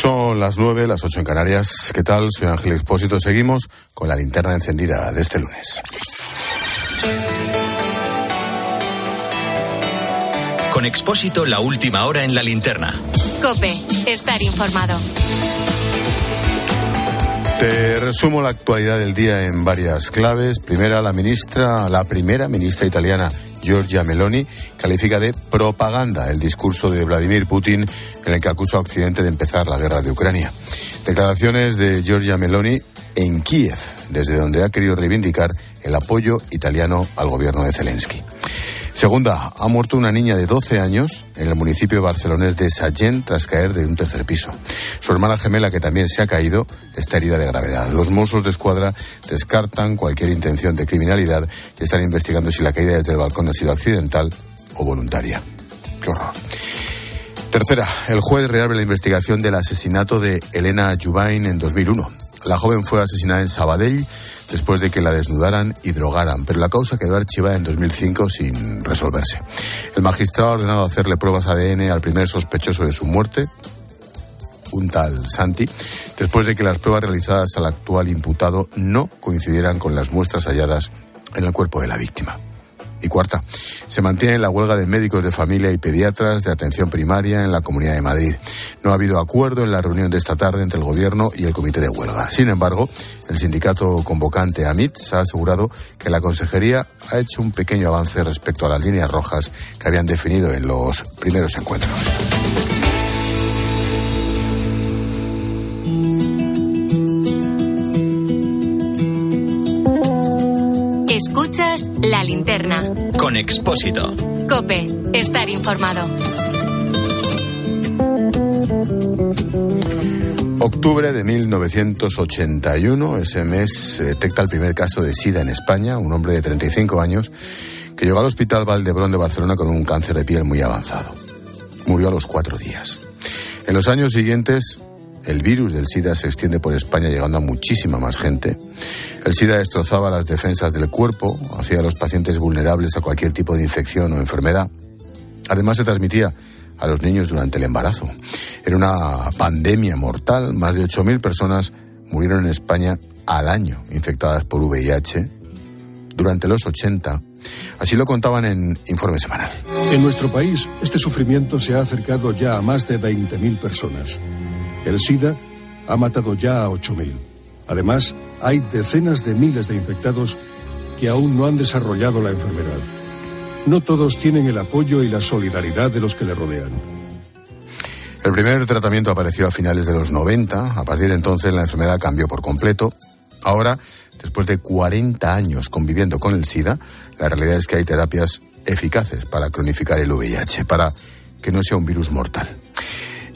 Son las nueve, las ocho en Canarias. ¿Qué tal? Soy Ángel Expósito. Seguimos con la linterna encendida de este lunes. Con Expósito, la última hora en la linterna. Cope, estar informado. Te resumo la actualidad del día en varias claves. Primera, la ministra, la primera ministra italiana Giorgia Meloni califica de propaganda el discurso de Vladimir Putin en el que acusa a Occidente de empezar la guerra de Ucrania. Declaraciones de Giorgia Meloni en Kiev, desde donde ha querido reivindicar el apoyo italiano al gobierno de Zelensky. Segunda, ha muerto una niña de 12 años en el municipio barcelonés de Sallent tras caer de un tercer piso. Su hermana gemela, que también se ha caído, está herida de gravedad. Los Mossos de Escuadra descartan cualquier intención de criminalidad y están investigando si la caída desde el balcón ha sido accidental o voluntaria. ¡Qué horror! Tercera, el juez reabre la investigación del asesinato de Elena Jubain en 2001. La joven fue asesinada en Sabadell después de que la desnudaran y drogaran, pero la causa quedó archivada en 2005 sin resolverse. El magistrado ha ordenado hacerle pruebas ADN al primer sospechoso de su muerte, un tal Santi, después de que las pruebas realizadas al actual imputado no coincidieran con las muestras halladas en el cuerpo de la víctima. Y cuarta, se mantiene la huelga de médicos de familia y pediatras de atención primaria en la Comunidad de Madrid. No ha habido acuerdo en la reunión de esta tarde entre el Gobierno y el Comité de Huelga. Sin embargo, el sindicato convocante AMITS ha asegurado que la Consejería ha hecho un pequeño avance respecto a las líneas rojas que habían definido en los primeros encuentros. Escuchas la linterna. Con Expósito. Cope, estar informado. Octubre de 1981, ese mes se detecta el primer caso de SIDA en España, un hombre de 35 años que llegó al Hospital Valdebrón de Barcelona con un cáncer de piel muy avanzado. Murió a los cuatro días. En los años siguientes, el virus del SIDA se extiende por España llegando a muchísima más gente. El SIDA destrozaba las defensas del cuerpo, hacía a los pacientes vulnerables a cualquier tipo de infección o enfermedad. Además se transmitía a los niños durante el embarazo. Era una pandemia mortal. Más de 8.000 personas murieron en España al año infectadas por VIH durante los 80. Así lo contaban en Informe Semanal. En nuestro país, este sufrimiento se ha acercado ya a más de 20.000 personas. El SIDA ha matado ya a 8.000. Además, hay decenas de miles de infectados que aún no han desarrollado la enfermedad. No todos tienen el apoyo y la solidaridad de los que le rodean. El primer tratamiento apareció a finales de los 90. A partir de entonces la enfermedad cambió por completo. Ahora, después de 40 años conviviendo con el SIDA, la realidad es que hay terapias eficaces para cronificar el VIH, para que no sea un virus mortal.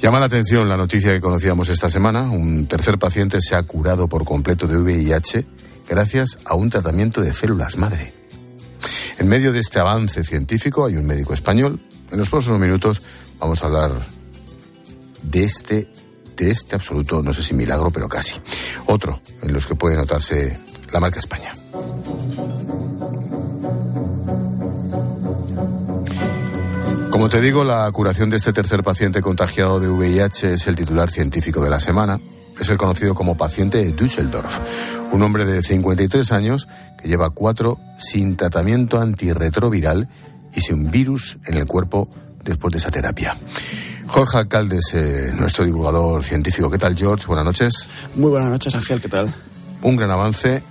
Llama la atención la noticia que conocíamos esta semana. Un tercer paciente se ha curado por completo de VIH gracias a un tratamiento de células madre. En medio de este avance científico hay un médico español. En los próximos minutos vamos a hablar de este, de este absoluto, no sé si milagro, pero casi. Otro en los que puede notarse la marca España. Como te digo, la curación de este tercer paciente contagiado de VIH es el titular científico de la semana. Es el conocido como paciente de Düsseldorf, un hombre de 53 años que lleva cuatro sin tratamiento antirretroviral y sin virus en el cuerpo después de esa terapia. Jorge Alcalde es eh, nuestro divulgador científico. ¿Qué tal, George? Buenas noches. Muy buenas noches, Ángel. ¿Qué tal? Un gran avance,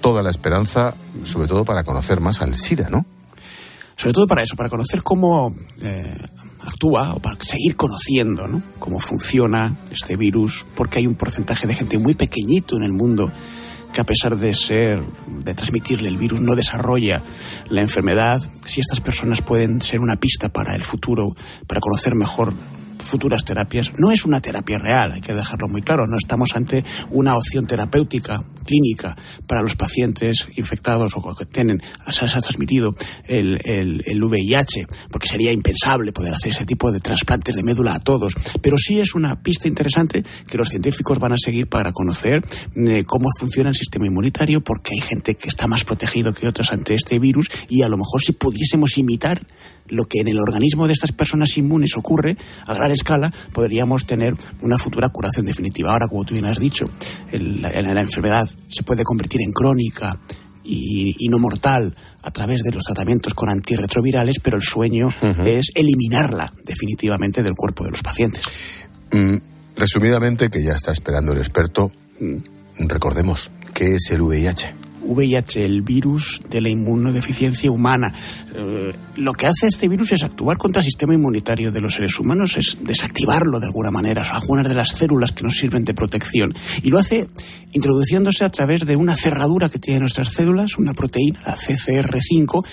toda la esperanza, sobre todo para conocer más al SIDA, ¿no? Sobre todo para eso, para conocer cómo eh, actúa o para seguir conociendo ¿no? cómo funciona este virus, porque hay un porcentaje de gente muy pequeñito en el mundo que a pesar de ser, de transmitirle el virus, no desarrolla la enfermedad. Si estas personas pueden ser una pista para el futuro, para conocer mejor futuras terapias. No es una terapia real, hay que dejarlo muy claro. No estamos ante una opción terapéutica clínica para los pacientes infectados o que tienen, se ha transmitido el, el, VIH, porque sería impensable poder hacer ese tipo de trasplantes de médula a todos. Pero sí es una pista interesante que los científicos van a seguir para conocer eh, cómo funciona el sistema inmunitario, porque hay gente que está más protegido que otras ante este virus y a lo mejor si pudiésemos imitar lo que en el organismo de estas personas inmunes ocurre a gran escala, podríamos tener una futura curación definitiva. Ahora, como tú bien has dicho, la, enfermedad se puede convertir en crónica y, no mortal a través de los tratamientos con antirretrovirales, pero el sueño es eliminarla definitivamente del cuerpo de los pacientes. Mm, resumidamente, que ya está esperando el experto, mm, recordemos, ¿qué es el VIH? VIH, el virus de la inmunodeficiencia humana. Eh, lo que hace este virus es actuar contra el sistema inmunitario de los seres humanos, es desactivarlo de alguna manera, algunas de las células que nos sirven de protección. Y lo hace introduciéndose a través de una cerradura que tienen nuestras células, una proteína, la CCR5,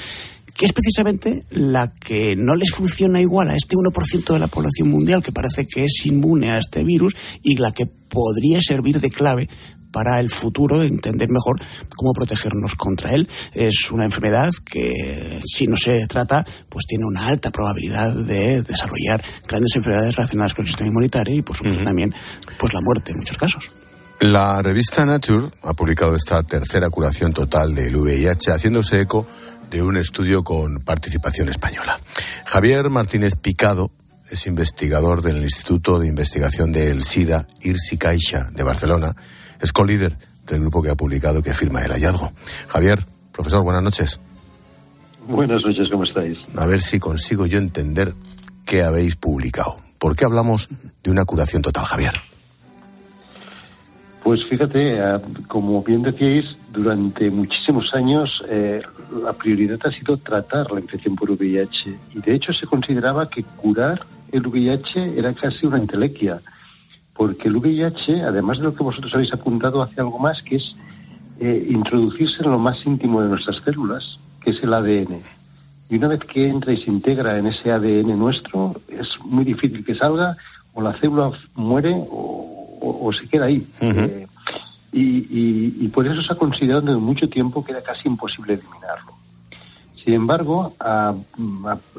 que es precisamente la que no les funciona igual a este 1% de la población mundial que parece que es inmune a este virus y la que podría servir de clave para el futuro entender mejor cómo protegernos contra él. Es una enfermedad que, si no se trata, pues tiene una alta probabilidad de desarrollar grandes enfermedades relacionadas con el sistema inmunitario y, por supuesto, también pues la muerte en muchos casos. La revista Nature ha publicado esta tercera curación total del VIH, haciéndose eco de un estudio con participación española. Javier Martínez Picado es investigador del Instituto de Investigación del SIDA, IRSI Caixa, de Barcelona, es co-líder del grupo que ha publicado que firma el hallazgo. Javier, profesor, buenas noches. Buenas noches, ¿cómo estáis? A ver si consigo yo entender qué habéis publicado. ¿Por qué hablamos de una curación total, Javier? Pues fíjate, eh, como bien decíais, durante muchísimos años eh, la prioridad ha sido tratar la infección por VIH y de hecho se consideraba que curar el VIH era casi una entelequia porque el VIH, además de lo que vosotros habéis apuntado, hace algo más, que es eh, introducirse en lo más íntimo de nuestras células, que es el ADN. Y una vez que entra y se integra en ese ADN nuestro, es muy difícil que salga, o la célula muere o, se queda ahí. Eh, y, por eso se ha considerado desde mucho tiempo que era casi imposible eliminarlo. Sin embargo,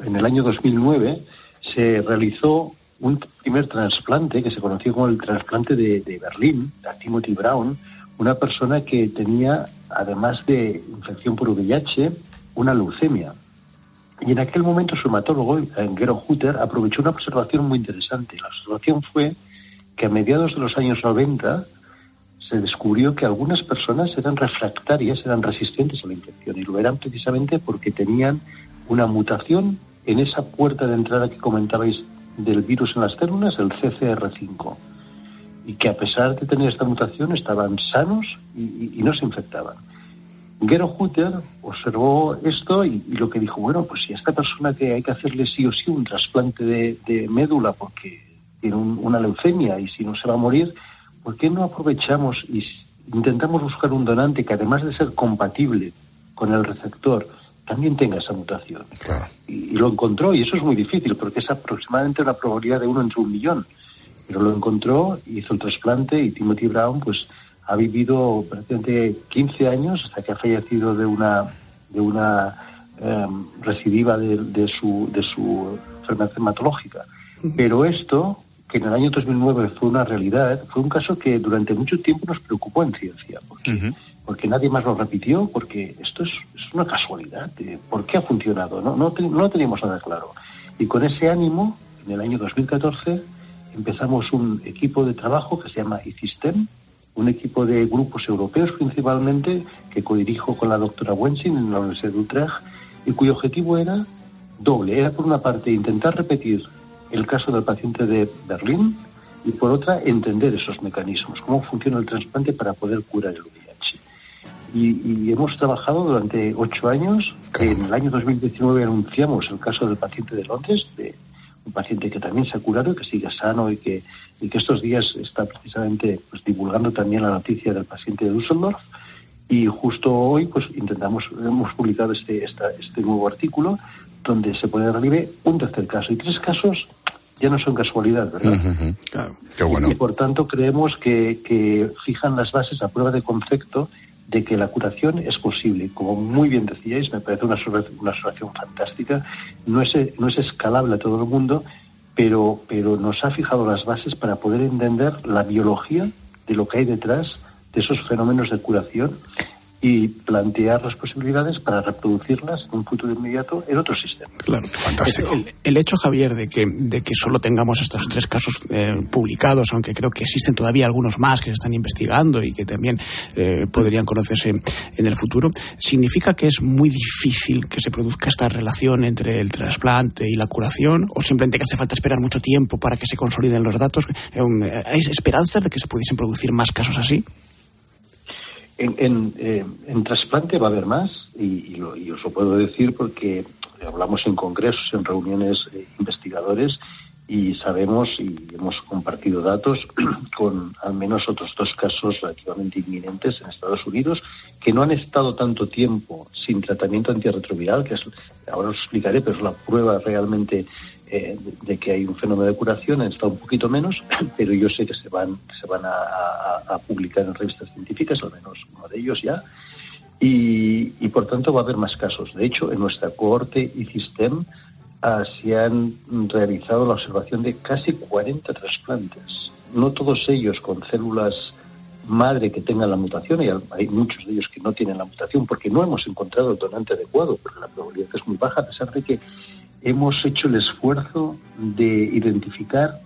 en el año 2009 se realizó un primer trasplante que se conoció como el trasplante de, Berlín, a Timothy Brown, una persona que tenía, además de infección por VIH, una leucemia. Y en aquel momento su hematólogo, Gero Hutter, aprovechó una observación muy interesante. La observación fue que a mediados de los años 90 se descubrió que algunas personas eran refractarias, eran resistentes a la infección, y lo eran precisamente porque tenían una mutación en esa puerta de entrada que comentabais del virus en las células, el CCR5, y que a pesar de tener esta mutación estaban sanos y, no se infectaban. Gero Hutter observó esto y, lo que dijo, bueno, pues si a esta persona que hay que hacerle sí o sí un trasplante de, médula porque tiene una leucemia y si no se va a morir, ¿por qué no aprovechamos y intentamos buscar un donante que además de ser compatible con el receptor, también tenga esa mutación. Y, lo encontró, y eso es muy difícil, porque es aproximadamente una probabilidad de uno entre un millón. Pero lo encontró, hizo el trasplante y Timothy Brown pues ha vivido prácticamente 15 años hasta que ha fallecido de una, de una em, recidiva de, su, de su enfermedad hematológica. Pero esto, que en el año 2009 fue una realidad, fue un caso que durante mucho tiempo nos preocupó en ciencia, porque porque nadie más lo repitió, porque esto es, una casualidad. ¿Por qué ha funcionado? No, no teníamos nada claro. Y con ese ánimo, en el año 2014, empezamos un equipo de trabajo que se llama ICISTEM, un equipo de grupos europeos principalmente, que codirijo con la doctora Wensing en la Universidad de Utrecht, y cuyo objetivo era doble. Era, por una parte, intentar repetir el caso del paciente de Berlín, y por otra, entender esos mecanismos, cómo funciona el trasplante para poder curar el VIH y, hemos trabajado durante ocho años. En el año 2019 anunciamos el caso del paciente de Londres, de un paciente que también se ha curado, que sigue sano y que, y que estos días está precisamente pues, divulgando también la noticia del paciente de Düsseldorf. Y justo hoy pues intentamos, hemos publicado este, este nuevo artículo donde se pone en relieve un tercer caso. Y tres casos ya no son casualidad, ¿verdad? Claro. Qué bueno. Y por tanto creemos que, que fijan las bases a prueba de concepto de que la curación es posible. Como muy bien decíais, me parece una, una solución fantástica. No es, no es escalable a todo el mundo, pero, pero nos ha fijado las bases para poder entender la biología de lo que hay detrás de esos fenómenos de curación y plantear las posibilidades para reproducirlas en un futuro inmediato en otro sistema. Claro, fantástico. El, hecho, Javier, de que, de que solo tengamos estos tres casos eh, publicados, aunque creo que existen todavía algunos más que se están investigando y que también eh, podrían conocerse en el futuro, significa que es muy difícil que se produzca esta relación entre el trasplante y la curación, o simplemente que hace falta esperar mucho tiempo para que se consoliden los datos. Eh, ¿Hay esperanzas de que se pudiesen producir más casos así? En, eh, en, trasplante va a haber más y, lo, os lo puedo decir porque hablamos en congresos, en reuniones eh, investigadores y sabemos y hemos compartido datos con al menos otros dos casos relativamente inminentes en Estados Unidos que no han estado tanto tiempo sin tratamiento antirretroviral, que es, ahora os explicaré, pero es la prueba realmente eh, de que hay un fenómeno de curación, estado un poquito menos, pero yo sé que se van, se van a, publicar en revistas científicas, al menos uno de ellos ya, y, por tanto va a haber más casos. De hecho, en nuestra cohorte y SISTEM ah, se han realizado la observación de casi 40 trasplantes, no todos ellos con células madre que tengan la mutación, y hay muchos de ellos que no tienen la mutación porque no hemos encontrado el donante adecuado, porque la probabilidad es muy baja, a pesar de que hemos hecho el esfuerzo de identificar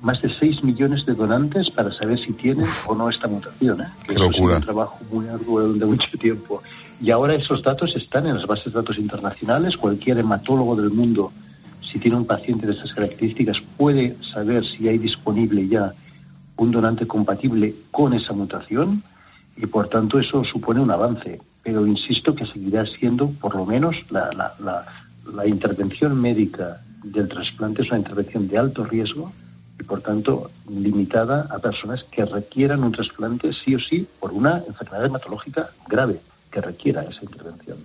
más de 6 millones de donantes para saber si tienen o no esta mutación. ¿eh? Que es un trabajo muy arduo de mucho tiempo. Y ahora esos datos están en las bases de datos internacionales. Cualquier hematólogo del mundo, si tiene un paciente de esas características, puede saber si hay disponible ya un donante compatible con esa mutación. Y por tanto eso supone un avance. Pero insisto que seguirá siendo por lo menos la, la la intervención médica del trasplante es una intervención de alto riesgo y, por tanto, limitada a personas que requieran un trasplante sí o sí por una enfermedad hematológica grave que requiera esa intervención.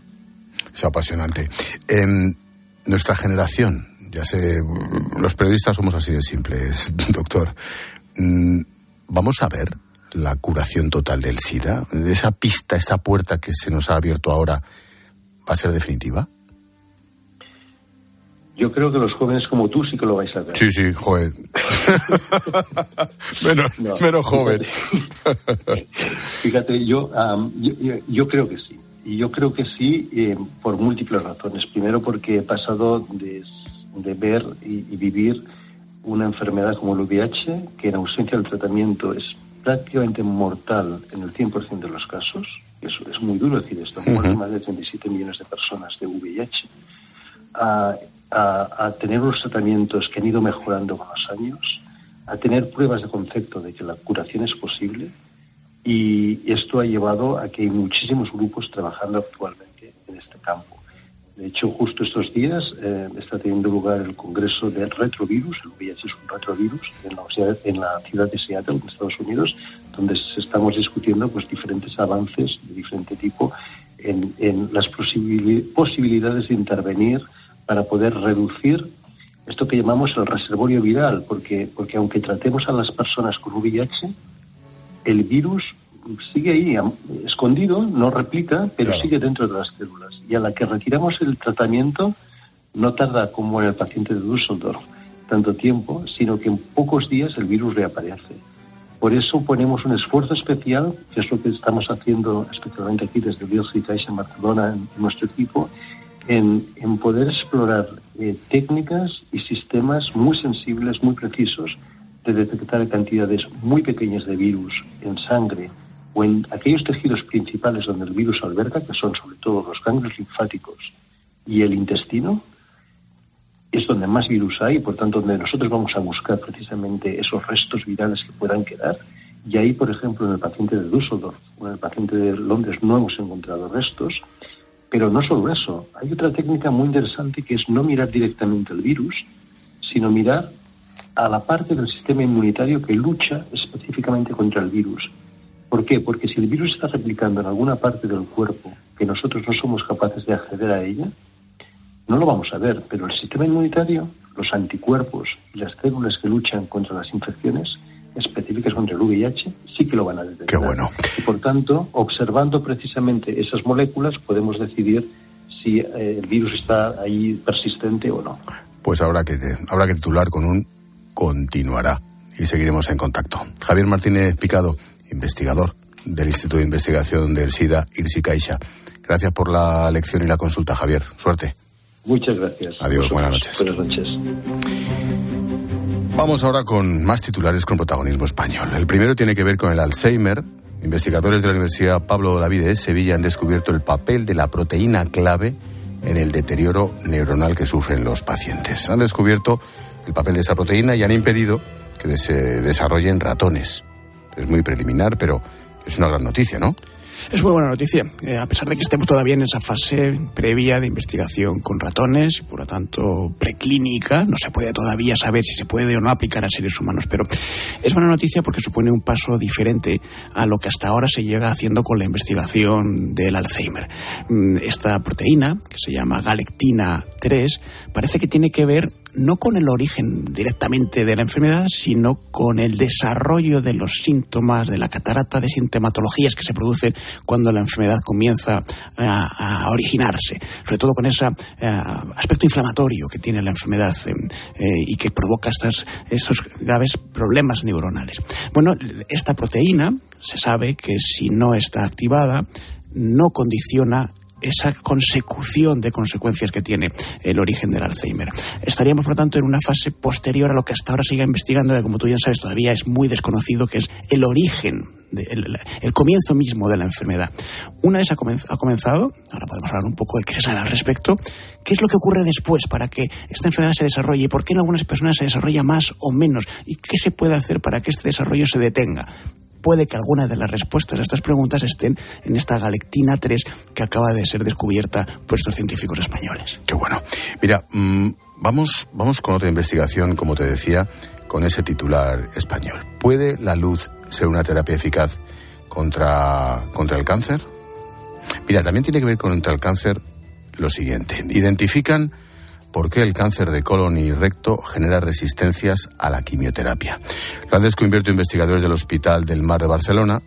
Es apasionante. En nuestra generación, ya sé, los periodistas somos así de simples, doctor. Mm, ¿Vamos a ver la curación total del SIDA? ¿Esa pista, esta puerta que se nos ha abierto ahora, va a ser definitiva? Yo creo que los jóvenes como tú sí que lo vais a ver. Sí, sí, joven. menos, joven. Fíjate, yo, yo, creo que sí. Y yo creo que sí eh, por múltiples razones. Primero porque he pasado de, ver y, vivir una enfermedad como el VIH, que en ausencia del tratamiento es prácticamente mortal en el 100% de los casos. Eso es muy duro decir esto. Mueren más de 37 millones de personas de VIH a, tener unos tratamientos que han ido mejorando con los años, a tener pruebas de concepto de que la curación es posible y esto ha llevado a que hay muchísimos grupos trabajando actualmente en este campo. De hecho, justo estos días eh, está teniendo lugar el Congreso del Retrovirus, el VIH es un retrovirus, en la, en la ciudad de Seattle, en Estados Unidos, donde estamos discutiendo pues, diferentes avances de diferente tipo en, en las posibilidades de intervenir para poder reducir esto que llamamos el reservorio viral, porque, porque aunque tratemos a las personas con VIH, el virus sigue ahí, escondido, no replica, pero sigue dentro de las células. Y a la que retiramos el tratamiento, no tarda como en el paciente de Düsseldorf tanto tiempo, sino que en pocos días el virus reaparece. Por eso ponemos un esfuerzo especial, que es lo que estamos haciendo especialmente aquí desde Bielsa en Barcelona, en nuestro equipo, en, poder explorar eh, técnicas y sistemas muy sensibles, muy precisos, de detectar cantidades muy pequeñas de virus en sangre o en aquellos tejidos principales donde el virus alberga, que son sobre todo los ganglios linfáticos y el intestino, es donde más virus hay, por tanto, donde nosotros vamos a buscar precisamente esos restos virales que puedan quedar. Y ahí, por ejemplo, en el paciente de Düsseldorf o en el paciente de Londres no hemos encontrado restos, pero no solo eso, hay otra técnica muy interesante que es no mirar directamente el virus, sino mirar a la parte del sistema inmunitario que lucha específicamente contra el virus. ¿Por qué? Porque si el virus está replicando en alguna parte del cuerpo que nosotros no somos capaces de acceder a ella, no lo vamos a ver, pero el sistema inmunitario, los anticuerpos y las células que luchan contra las infecciones específicas contra el VIH sí que lo van a detectar. Qué bueno. Y por tanto, observando precisamente esas moléculas, podemos decidir si eh, el virus está ahí persistente o no. Pues habrá que, habrá que titular con un continuará y seguiremos en contacto. Javier Martínez Picado, investigador del Instituto de Investigación del SIDA, Irsi Caixa. Gracias por la lección y la consulta, Javier. Suerte. Muchas gracias. Adiós, buenas noches. Buenas noches. Vamos ahora con más titulares con protagonismo español. El primero tiene que ver con el Alzheimer. Investigadores de la Universidad Pablo Olavide de Sevilla han descubierto el papel de la proteína clave en el deterioro neuronal que sufren los pacientes. Han descubierto el papel de esa proteína y han impedido que se desarrollen ratones. Es muy preliminar, pero es una gran noticia, ¿no? Es muy buena noticia, eh, a pesar de que estemos todavía en esa fase previa de investigación con ratones, por lo tanto preclínica, no se puede todavía saber si se puede o no aplicar a seres humanos, pero es buena noticia porque supone un paso diferente a lo que hasta ahora se llega haciendo con la investigación del Alzheimer. Mm, esta proteína, que se llama galectina 3, parece que tiene que ver no con el origen directamente de la enfermedad, sino con el desarrollo de los síntomas, de la catarata de sintomatologías que se producen cuando la enfermedad comienza a, originarse, sobre todo con ese eh, aspecto inflamatorio que tiene la enfermedad eh, eh, y que provoca estas, estos graves problemas neuronales. Bueno, esta proteína se sabe que si no está activada, no condiciona esa consecución de consecuencias que tiene el origen del Alzheimer. Estaríamos, por lo tanto, en una fase posterior a lo que hasta ahora sigue investigando, que como tú ya sabes, todavía es muy desconocido, que es el origen el, comienzo mismo de la enfermedad. Una vez ha, comenzado, ahora podemos hablar un poco de qué se sabe al respecto, qué es lo que ocurre después para que esta enfermedad se desarrolle y por qué en algunas personas se desarrolla más o menos y qué se puede hacer para que este desarrollo se detenga puede que alguna de las respuestas a estas preguntas estén en esta galectina 3 que acaba de ser descubierta por estos científicos españoles. Qué bueno. Mira, mm, vamos, vamos con otra investigación, como te decía, con ese titular español. ¿Puede la luz ser una terapia eficaz contra, contra el cáncer? Mira, también tiene que ver contra el cáncer lo siguiente. Identifican por qué el cáncer de colon y recto genera resistencias a la quimioterapia. Lo han descubierto investigadores del Hospital del Mar de Barcelona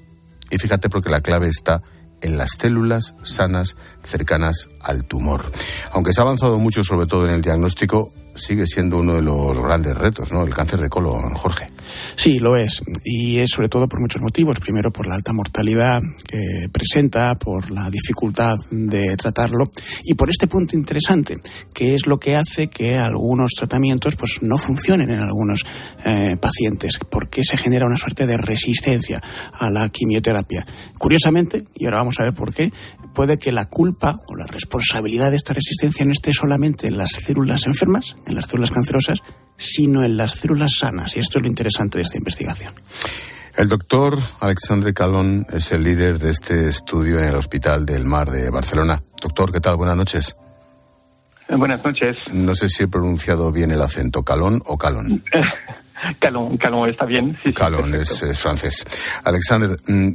y fíjate porque la clave está en las células sanas cercanas al tumor. Aunque se ha avanzado mucho, sobre todo en el diagnóstico, sigue siendo uno de los grandes retos, ¿no? El cáncer de colon, Jorge. Sí, lo es. Y es sobre todo por muchos motivos. Primero, por la alta mortalidad que presenta, por la dificultad de tratarlo y por este punto interesante, que es lo que hace que algunos tratamientos pues, no funcionen en algunos eh, pacientes, porque se genera una suerte de resistencia a la quimioterapia. Curiosamente, y ahora vamos a ver por qué, puede que la culpa o la responsabilidad de esta resistencia no esté solamente en las células enfermas, en las células cancerosas, sino en las células sanas. Y esto es lo interesante de esta investigación. El doctor Alexandre Calón es el líder de este estudio en el Hospital del Mar de Barcelona. Doctor, ¿qué tal? Buenas noches. Eh, buenas noches. No sé si he pronunciado bien el acento, Calón o Calón. Calón, Calón está bien. Calón es, es, francés. Alexander, mm,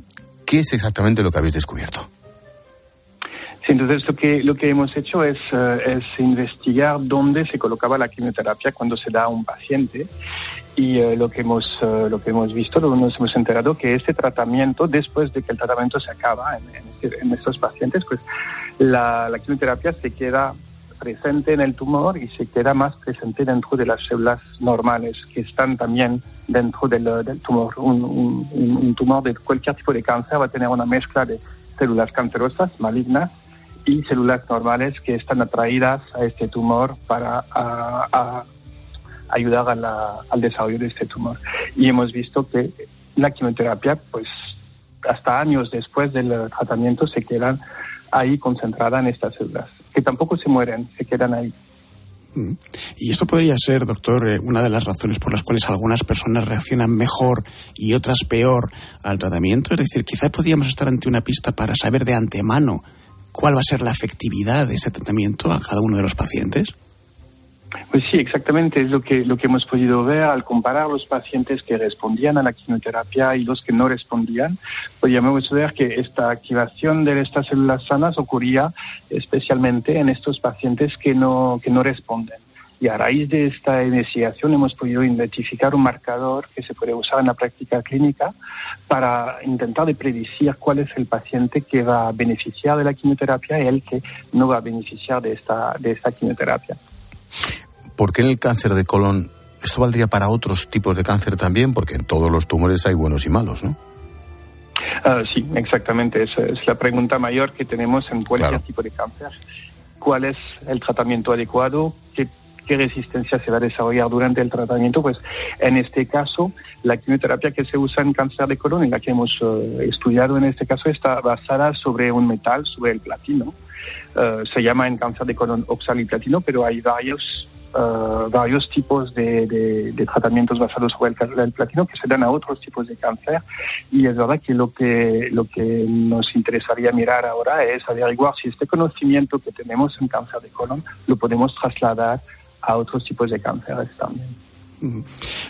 ¿qué es exactamente lo que habéis descubierto? Sí, entonces lo que, lo que hemos hecho es, eh, es investigar dónde se colocaba la quimioterapia cuando se da a un paciente y eh, lo que hemos uh, lo que hemos visto, lo nos hemos enterado que este tratamiento, después de que el tratamiento se acaba en, estos pacientes, pues la, la, quimioterapia se queda presente en el tumor y se queda más presente dentro de las células normales que están también dentro del, tumor. Un, un tumor de cualquier tipo de cáncer va a tener una mezcla de células cancerosas, malignas, y células normales que están atraídas a este tumor para ayudar al desarrollo de este tumor. Y hemos visto que la quimioterapia, pues hasta años después del tratamiento, se quedan ahí concentrada en estas células, que tampoco se mueren, se quedan ahí. Mm. Y esto podría ser, doctor, eh, una de las razones por las cuales algunas personas reaccionan mejor y otras peor al tratamiento. Es decir, quizás podríamos estar ante una pista para saber de antemano cuál va a ser la efectividad de ese tratamiento a cada uno de los pacientes? Pues sí, exactamente. Es lo que, lo que hemos podido ver al comparar los pacientes que respondían a la quimioterapia y los que no respondían. Podíamos ver que esta activación de estas células sanas ocurría especialmente en estos pacientes que no, que no responden. Y a raíz de esta investigación hemos podido identificar un marcador que se puede usar en la práctica clínica para intentar de predecir cuál es el paciente que va a beneficiar de la quimioterapia y el que no va a beneficiar de esta, de esta quimioterapia. ¿Por qué en el cáncer de colon esto valdría para otros tipos de cáncer también? Porque en todos los tumores hay buenos y malos, ¿no? Uh, sí, exactamente. Esa es la pregunta mayor que tenemos en cualquier Claro. tipo de cáncer. ¿Cuál es el tratamiento adecuado? ¿Qué, qué resistencia se va a desarrollar durante el tratamiento? Pues en este caso, la quimioterapia que se usa en cáncer de colon y la que hemos eh, estudiado en este caso está basada sobre un metal, sobre el platino. Eh, se llama en cáncer de colon oxaliplatino, pero hay varios eh, varios tipos de, tratamientos basados sobre el, el platino que se dan a otros tipos de cáncer y es verdad que lo que lo que nos interesaría mirar ahora es averiguar si este conocimiento que tenemos en cáncer de colon lo podemos trasladar a otros tipos de cánceres también.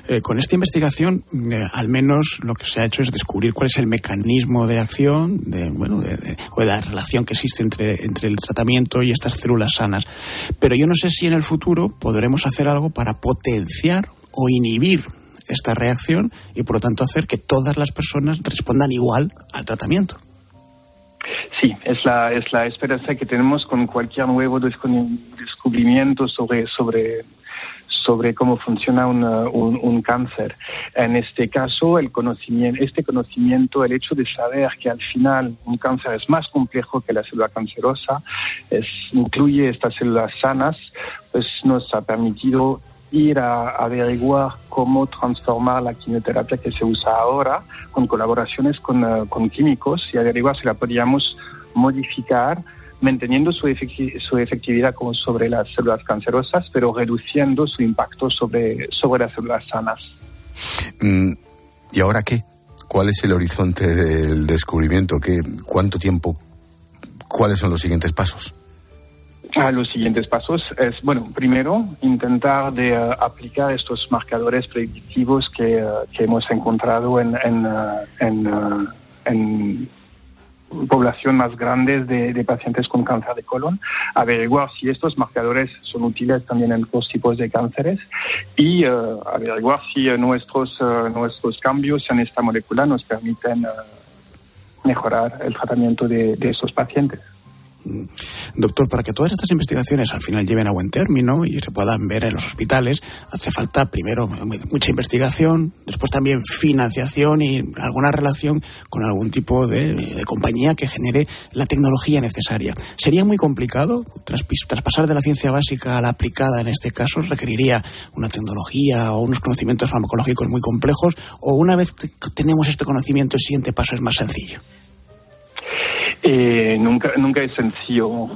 Eh, con esta investigación, eh, al menos lo que se ha hecho es descubrir cuál es el mecanismo de acción de, bueno, de- o de la relación que existe entre, entre el tratamiento y estas células sanas. Pero yo no sé si en el futuro podremos hacer algo para potenciar o inhibir esta reacción y por lo tanto hacer que todas las personas respondan igual al tratamiento. Sí, es la, es la esperanza que tenemos con cualquier nuevo descu- descubrimiento sobre, sobre, sobre cómo funciona una- un, un cáncer. En este caso, el conocimiento, este conocimiento, el hecho de saber que al final un cáncer es más complejo que la célula cancerosa, es, incluye estas células sanas, pues nos ha permitido ir a averiguar cómo transformar la quimioterapia que se usa ahora con colaboraciones con, eh, con químicos y averiguar si la podíamos modificar manteniendo su, efecti- su efectividad como sobre las células cancerosas, pero reduciendo su impacto sobre, sobre las células sanas. Mm, ¿Y ahora qué? ¿Cuál es el horizonte del descubrimiento? ¿Qué, ¿Cuánto tiempo? ¿Cuáles son los siguientes pasos? Ah, los siguientes pasos. Es, bueno, primero intentar de eh, aplicar estos marcadores predictivos que, eh, que hemos encontrado en, en, eh, en, población más grandes de, de pacientes con cáncer de colon, averiguar si estos marcadores son útiles también en otros tipos de cánceres. Y averiguar si nuestros, nuestros cambios en esta molécula nos permiten mejorar el tratamiento de, de esos pacientes. Doctor, para que todas estas investigaciones al final lleven a buen término y se puedan ver en los hospitales, hace falta primero mucha investigación, después también financiación y alguna relación con algún tipo de, compañía que genere la tecnología necesaria. ¿Sería muy complicado? Traspasar de la ciencia básica a la aplicada en este caso requeriría una tecnología o unos conocimientos farmacológicos muy complejos o una vez que tenemos este conocimiento el siguiente paso es más sencillo. Eh, nunca, nunca es sencillo.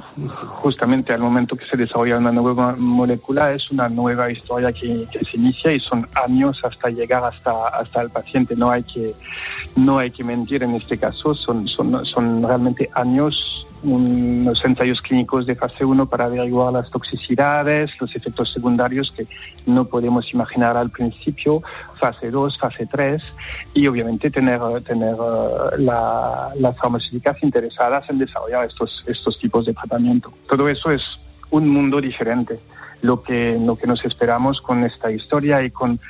Justamente al momento que se desarrolla una nueva molécula es una nueva historia que, que se inicia y son años hasta llegar hasta, hasta el paciente. No hay que, no hay que mentir en este caso. Son, son, son realmente años, unos ensayos clínicos de fase 1 para averiguar las toxicidades, los efectos secundarios que no podemos imaginar al principio, fase 2, fase 3 y obviamente tener, tener eh, la- las farmacéuticas interesadas en desarrollar estos, estos tipos de tratamiento. Todo eso es un mundo diferente. Lo que, lo que nos esperamos con esta historia y con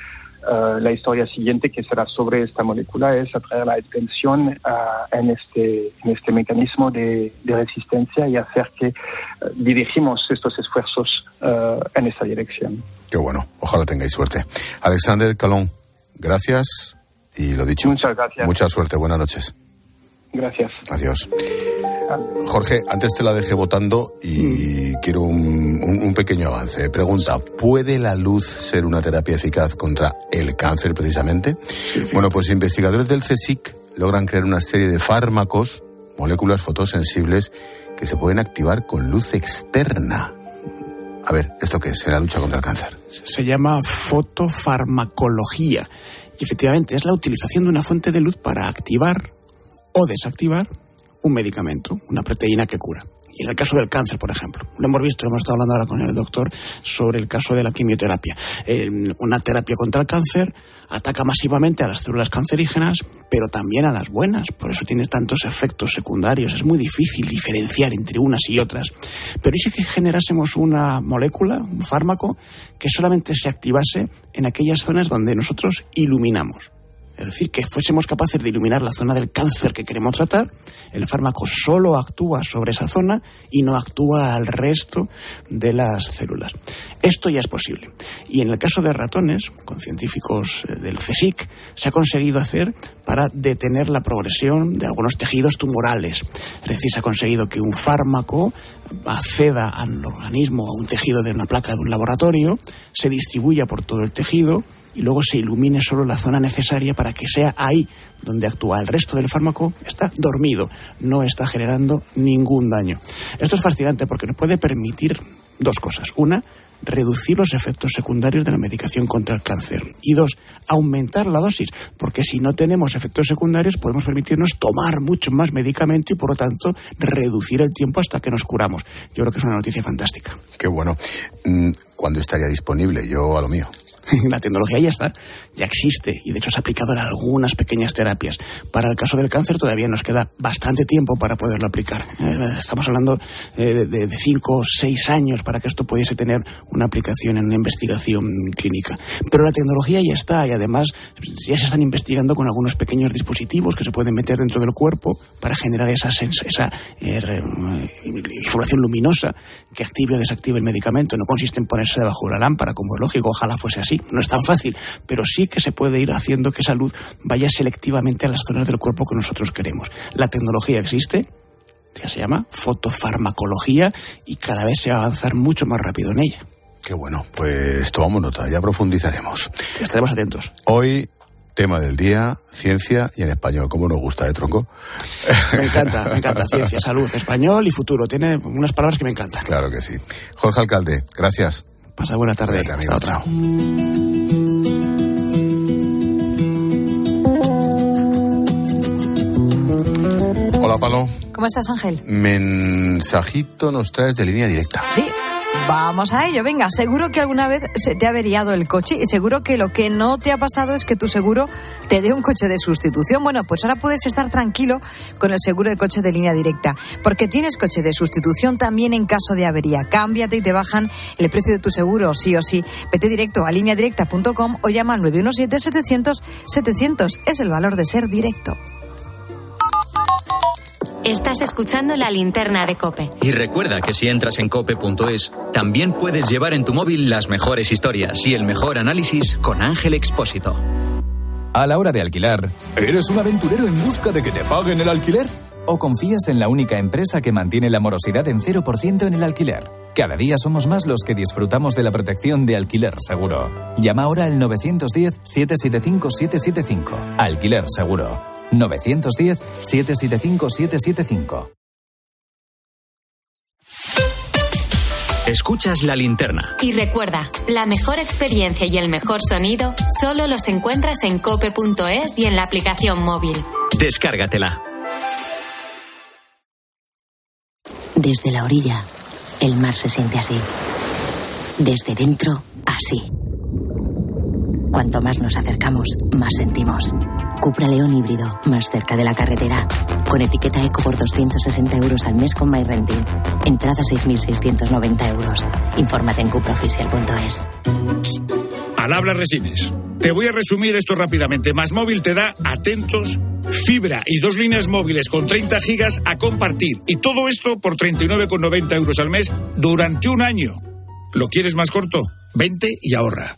eh, la historia siguiente que será sobre esta molécula es atraer la atención ah, en, este, en este mecanismo de, de resistencia y hacer que eh, dirigimos estos esfuerzos eh, en esa dirección. Qué bueno, ojalá tengáis suerte. Alexander Calón, gracias y lo dicho. Muchas gracias. Mucha suerte, buenas noches. Gracias. Adiós. Jorge, antes te la dejé votando y quiero un, un- un pequeño avance. Pregunta, ¿puede la luz ser una terapia eficaz contra el cáncer precisamente? Bueno, pues investigadores del CSIC logran crear una serie de fármacos, moléculas fotosensibles, que se pueden activar con luz externa. A ver, ¿esto qué es en la lucha contra el cáncer? se llama fotofarmacología. Y efectivamente es la utilización de una fuente de luz para activar o desactivar un medicamento, una proteína que cura. Y en el caso del cáncer, por ejemplo, lo hemos visto, lo hemos estado hablando ahora con el doctor sobre el caso de la quimioterapia. Una terapia contra el cáncer ataca masivamente a las células cancerígenas, pero también a las buenas. Por eso tiene tantos efectos secundarios. Es muy difícil diferenciar entre unas y otras. Pero ¿y si generásemos una molécula, un fármaco, que solamente se activase en aquellas zonas donde nosotros iluminamos? Es decir, que fuésemos capaces de iluminar la zona del cáncer que queremos tratar, el fármaco solo actúa sobre esa zona y no actúa al resto de las células. Esto ya es posible. Y en el caso de ratones, con científicos eh, del CSIC, se ha conseguido hacer para detener la progresión de algunos tejidos tumorales. Es decir, se ha conseguido que un fármaco acceda al organismo, a un tejido de una placa de un laboratorio, se distribuya por todo el tejido y luego se ilumine solo la zona necesaria para que sea ahí donde actúa. El resto del fármaco está dormido, no está generando ningún daño. Esto es fascinante porque nos puede permitir dos cosas. Una, reducir los efectos secundarios de la medicación contra el cáncer. Y dos, aumentar la dosis, porque si no tenemos efectos secundarios podemos permitirnos tomar mucho más medicamento y por lo tanto reducir el tiempo hasta que nos curamos. Yo creo que es una noticia fantástica. Qué bueno. Mm, ¿Cuándo estaría disponible? Yo a lo mío. la tecnología ya está, ya existe y de hecho se ha aplicado en algunas pequeñas terapias. Para el caso del cáncer todavía nos queda bastante tiempo para poderlo aplicar. Eh, estamos hablando eh, de, cinco o seis años para que esto pudiese tener una aplicación en una investigación clínica. Pero la tecnología ya está y además ya se están investigando con algunos pequeños dispositivos que se pueden meter dentro del cuerpo para generar esa, esa eh, información luminosa que active o desactive el medicamento. No consiste en ponerse debajo de una lámpara, como es lógico, ojalá fuese así no es tan fácil, pero sí que se puede ir haciendo que esa luz vaya selectivamente a las zonas del cuerpo que nosotros queremos. La tecnología existe, ya se llama fotofarmacología y cada vez se va a avanzar mucho más rápido en ella. Qué bueno, pues tomamos nota, ya profundizaremos. Estaremos atentos. Hoy tema del día, ciencia y en español. ¿Cómo nos gusta, eh, tronco? Me encanta, me encanta. Ciencia, salud, español y futuro. Tiene unas palabras que me encantan. Claro que sí. Jorge Alcalde, gracias. Pasa buena tarde. Hasta otra. Hola, Palo. ¿Cómo estás, Ángel? Mensajito nos traes de línea directa. Sí, Vamos a ello, venga, seguro que alguna vez se te ha averiado el coche y seguro que lo que no te ha pasado es que tu seguro te dé un coche de sustitución. Bueno, pues ahora puedes estar tranquilo con el seguro de coche de línea directa, porque tienes coche de sustitución también en caso de avería. Cámbiate y te bajan el precio de tu seguro, sí o sí. Vete directo a lineadirecta.com o llama al 917-700-700. Es el valor de ser directo. Estás escuchando la linterna de Cope. Y recuerda que si entras en cope.es, también puedes llevar en tu móvil las mejores historias y el mejor análisis con Ángel Expósito. A la hora de alquilar, ¿eres un aventurero en busca de que te paguen el alquiler? ¿O confías en la única empresa que mantiene la morosidad en 0% en el alquiler? Cada día somos más los que disfrutamos de la protección de Alquiler Seguro. Llama ahora al 910-775-775. Alquiler Seguro. 910-775-775. Escuchas la linterna. Y recuerda, la mejor experiencia y el mejor sonido solo los encuentras en cope.es y en la aplicación móvil. Descárgatela. Desde la orilla, el mar se siente así. Desde dentro, así. Cuanto más nos acercamos, más sentimos. Cupra León híbrido, más cerca de la carretera. Con etiqueta eco por 260 euros al mes con MyRenting. Entrada 6.690 euros. Infórmate en cupraoficial.es. Al habla Resines. Te voy a resumir esto rápidamente. Más móvil te da atentos, fibra y dos líneas móviles con 30 gigas a compartir. Y todo esto por 39,90 euros al mes durante un año. ¿Lo quieres más corto? Vente y ahorra.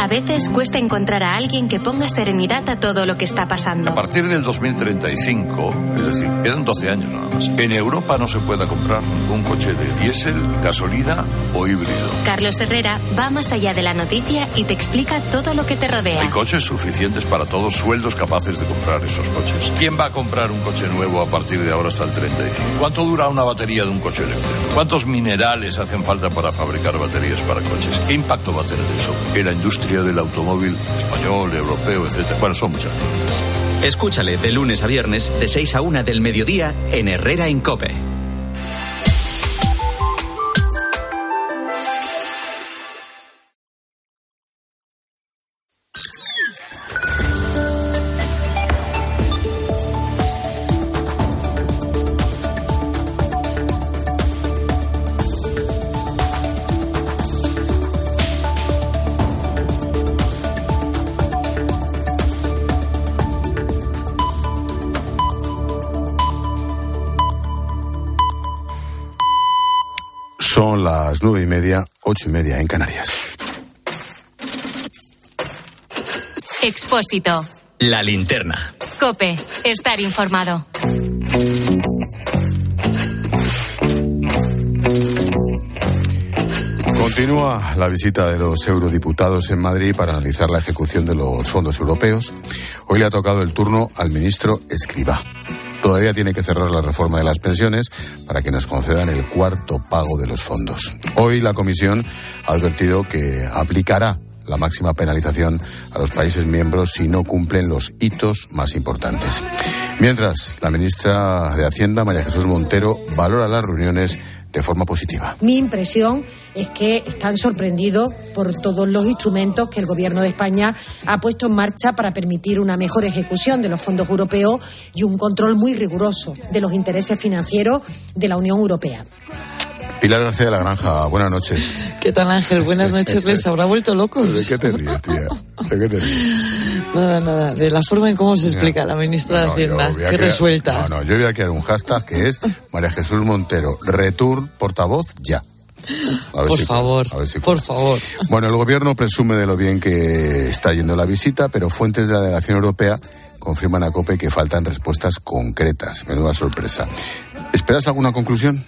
A veces cuesta encontrar a alguien que ponga serenidad a todo lo que está pasando. A partir del 2035, es decir, quedan 12 años nada más, en Europa no se pueda comprar ningún coche de diésel, gasolina o híbrido. Carlos Herrera va más allá de la noticia y te explica todo lo que te rodea. Hay coches suficientes para todos, sueldos capaces de comprar esos coches. ¿Quién va a comprar un coche nuevo a partir de ahora hasta el 35? ¿Cuánto dura una batería de un coche eléctrico? ¿Cuántos minerales hacen falta para fabricar baterías para coches? ¿Qué impacto va a tener eso en la del automóvil español, europeo, etc. Bueno, son muchas cosas. Escúchale de lunes a viernes, de 6 a 1 del mediodía, en Herrera en Cope. Son las nueve y media, ocho y media en Canarias. Expósito. La linterna. Cope. Estar informado. Continúa la visita de los eurodiputados en Madrid para analizar la ejecución de los fondos europeos. Hoy le ha tocado el turno al ministro Escribá. Todavía tiene que cerrar la reforma de las pensiones para que nos concedan el cuarto pago de los fondos. Hoy la Comisión ha advertido que aplicará la máxima penalización a los países miembros si no cumplen los hitos más importantes. Mientras, la ministra de Hacienda, María Jesús Montero, valora las reuniones de forma positiva. Mi impresión es que están sorprendidos por todos los instrumentos que el Gobierno de España ha puesto en marcha para permitir una mejor ejecución de los fondos europeos y un control muy riguroso de los intereses financieros de la Unión Europea. Pilar García de la Granja, buenas noches. ¿Qué tal, Ángel? Buenas noches, ¿les habrá vuelto locos? ¿De qué te ríes, tía? ¿De qué te ríes? Nada, nada. De la forma en cómo se explica la ministra de Hacienda. Qué resuelta. No, no, yo voy a crear un hashtag que es María Jesús Montero, return portavoz ya. Por favor, por favor. Bueno, el gobierno presume de lo bien que está yendo la visita, pero fuentes de la delegación europea confirman a COPE que faltan respuestas concretas. Menuda sorpresa. ¿Esperas alguna conclusión?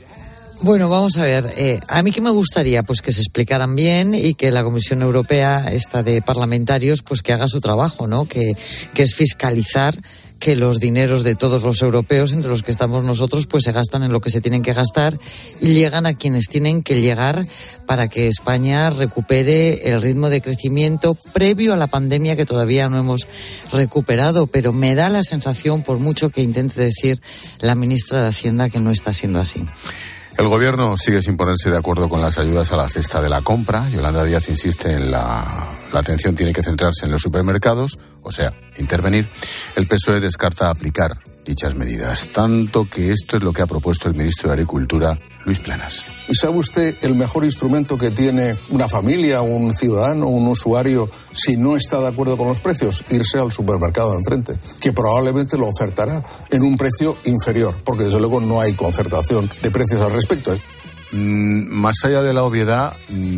Bueno, vamos a ver. Eh, a mí que me gustaría, pues que se explicaran bien y que la Comisión Europea, esta de parlamentarios, pues que haga su trabajo, ¿no? Que, que es fiscalizar que los dineros de todos los europeos, entre los que estamos nosotros, pues se gastan en lo que se tienen que gastar y llegan a quienes tienen que llegar para que España recupere el ritmo de crecimiento previo a la pandemia que todavía no hemos recuperado. Pero me da la sensación, por mucho que intente decir la ministra de Hacienda, que no está siendo así. El gobierno sigue sin ponerse de acuerdo con las ayudas a la cesta de la compra. Yolanda Díaz insiste en la, la atención tiene que centrarse en los supermercados, o sea, intervenir. El PSOE descarta aplicar dichas medidas, tanto que esto es lo que ha propuesto el ministro de Agricultura, Luis Planas. ¿Y sabe usted el mejor instrumento que tiene una familia, un ciudadano, un usuario, si no está de acuerdo con los precios? Irse al supermercado de enfrente, que probablemente lo ofertará en un precio inferior, porque desde luego no hay concertación de precios al respecto. Mm, más allá de la obviedad,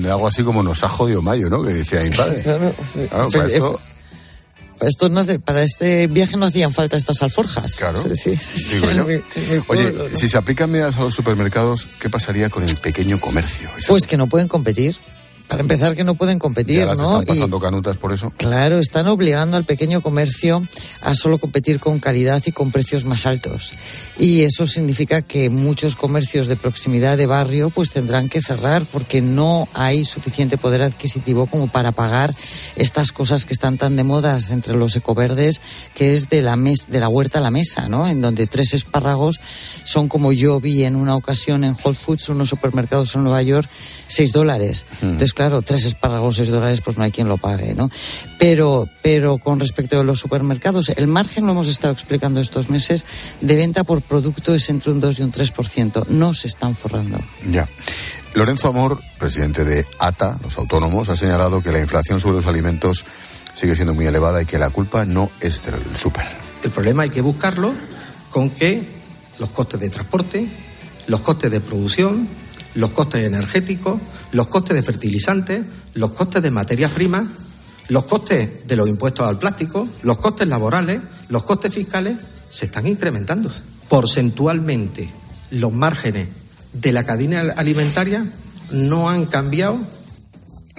algo así como nos ha jodido Mayo, ¿no? Que decía mi padre. Claro, Claro, para esto- Esto no hace- para este viaje no hacían falta estas alforjas. Claro. Sí, sí, sí, Digo yo. Oye, si se aplican medidas a los supermercados, ¿qué pasaría con el pequeño comercio? Pues que no pueden competir. Para empezar, que no pueden competir, ya las ¿no? están Y- pasando canutas por eso. Claro, están obligando al pequeño comercio a solo competir con calidad y con precios más altos. Y eso significa que muchos comercios de proximidad de barrio pues tendrán que cerrar porque no hay suficiente poder adquisitivo como para pagar estas cosas que están tan de modas entre los ecoverdes, que es de la mes, de la huerta a la mesa, ¿no? En donde tres espárragos son como yo vi en una ocasión en Whole Foods, unos supermercados en Nueva York, seis dólares. Entonces, claro, tres espárragos, seis dólares, pues no hay quien lo pague, ¿no? Pero, pero con respecto a los supermercados, el margen, lo hemos estado explicando estos meses, de venta por producto es entre un 2 y un 3%. No se están forrando. Ya. Lorenzo Amor, presidente de ATA, los autónomos, ha señalado que la inflación sobre los alimentos sigue siendo muy elevada y que la culpa no es del súper. El problema hay que buscarlo con que los costes de transporte, los costes de producción, los costes energéticos, los costes de fertilizantes, los costes de materias primas, los costes de los impuestos al plástico, los costes laborales, los costes fiscales se están incrementando. Porcentualmente, los márgenes de la cadena alimentaria no han cambiado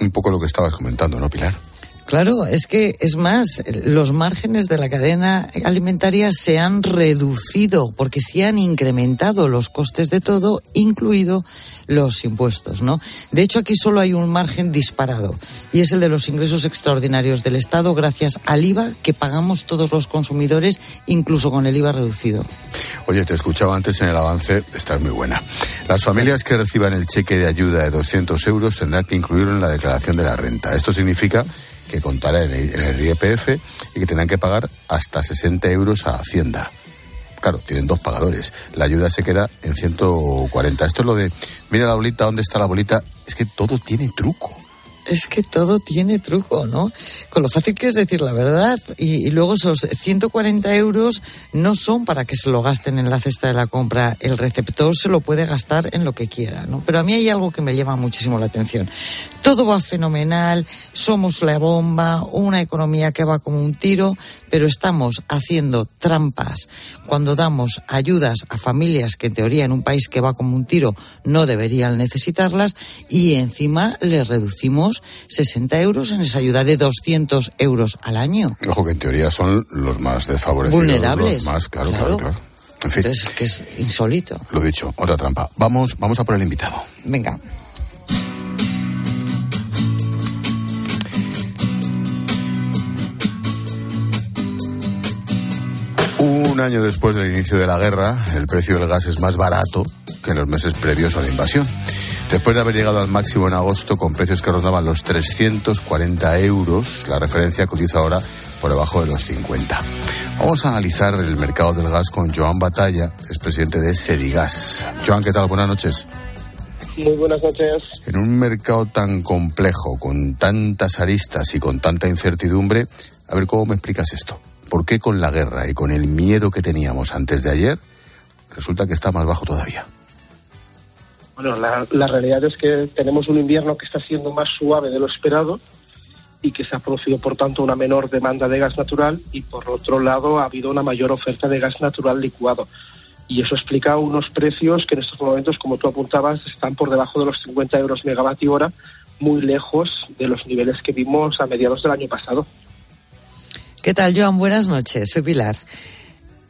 Un poco lo que estabas comentando, ¿no, Pilar? Claro, es que es más, los márgenes de la cadena alimentaria se han reducido porque se han incrementado los costes de todo, incluido los impuestos, ¿no? De hecho, aquí solo hay un margen disparado y es el de los ingresos extraordinarios del Estado gracias al IVA que pagamos todos los consumidores, incluso con el IVA reducido. Oye, te escuchaba antes en el avance, estás muy buena. Las familias que reciban el cheque de ayuda de 200 euros tendrán que incluirlo en la declaración de la renta. Esto significa que contará en el, IRPF y que tendrán que pagar hasta 60 euros a Hacienda. Claro, tienen dos pagadores. La ayuda se queda en 140. Esto es lo de, mira la bolita, ¿dónde está la bolita? Es que todo tiene truco. Es que todo tiene truco, ¿no? Con lo fácil que es decir la verdad. Y, luego esos 140 euros no son para que se lo gasten en la cesta de la compra. El receptor se lo puede gastar en lo que quiera, ¿no? Pero a mí hay algo que me llama muchísimo la atención. Todo va fenomenal, somos la bomba, una economía que va como un tiro, pero estamos haciendo trampas cuando damos ayudas a familias que en teoría en un país que va como un tiro no deberían necesitarlas y encima les reducimos 60 euros en esa ayuda de 200 euros al año. Ojo que en teoría son los más desfavorecidos. Vulnerables. Los más, claro, claro, claro. En fin. Entonces es que es insólito. Lo dicho, otra trampa. Vamos, vamos a por el invitado. Venga. Un año después del inicio de la guerra, el precio del gas es más barato que en los meses previos a la invasión. Después de haber llegado al máximo en agosto con precios que rondaban los 340 euros, la referencia cotiza ahora por debajo de los 50. Vamos a analizar el mercado del gas con Joan Batalla, es presidente de Sedigas. Joan, ¿qué tal? Buenas noches. Muy buenas noches. En un mercado tan complejo, con tantas aristas y con tanta incertidumbre, a ver cómo me explicas esto. ¿Por qué con la guerra y con el miedo que teníamos antes de ayer, resulta que está más bajo todavía? Bueno, la, realidad es que tenemos un invierno que está siendo más suave de lo esperado y que se ha producido, por tanto, una menor demanda de gas natural y, por otro lado, ha habido una mayor oferta de gas natural licuado. Y eso explica unos precios que en estos momentos, como tú apuntabas, están por debajo de los 50 euros megavatio hora, muy lejos de los niveles que vimos a mediados del año pasado. ¿Qué tal, Joan? Buenas noches, soy Pilar.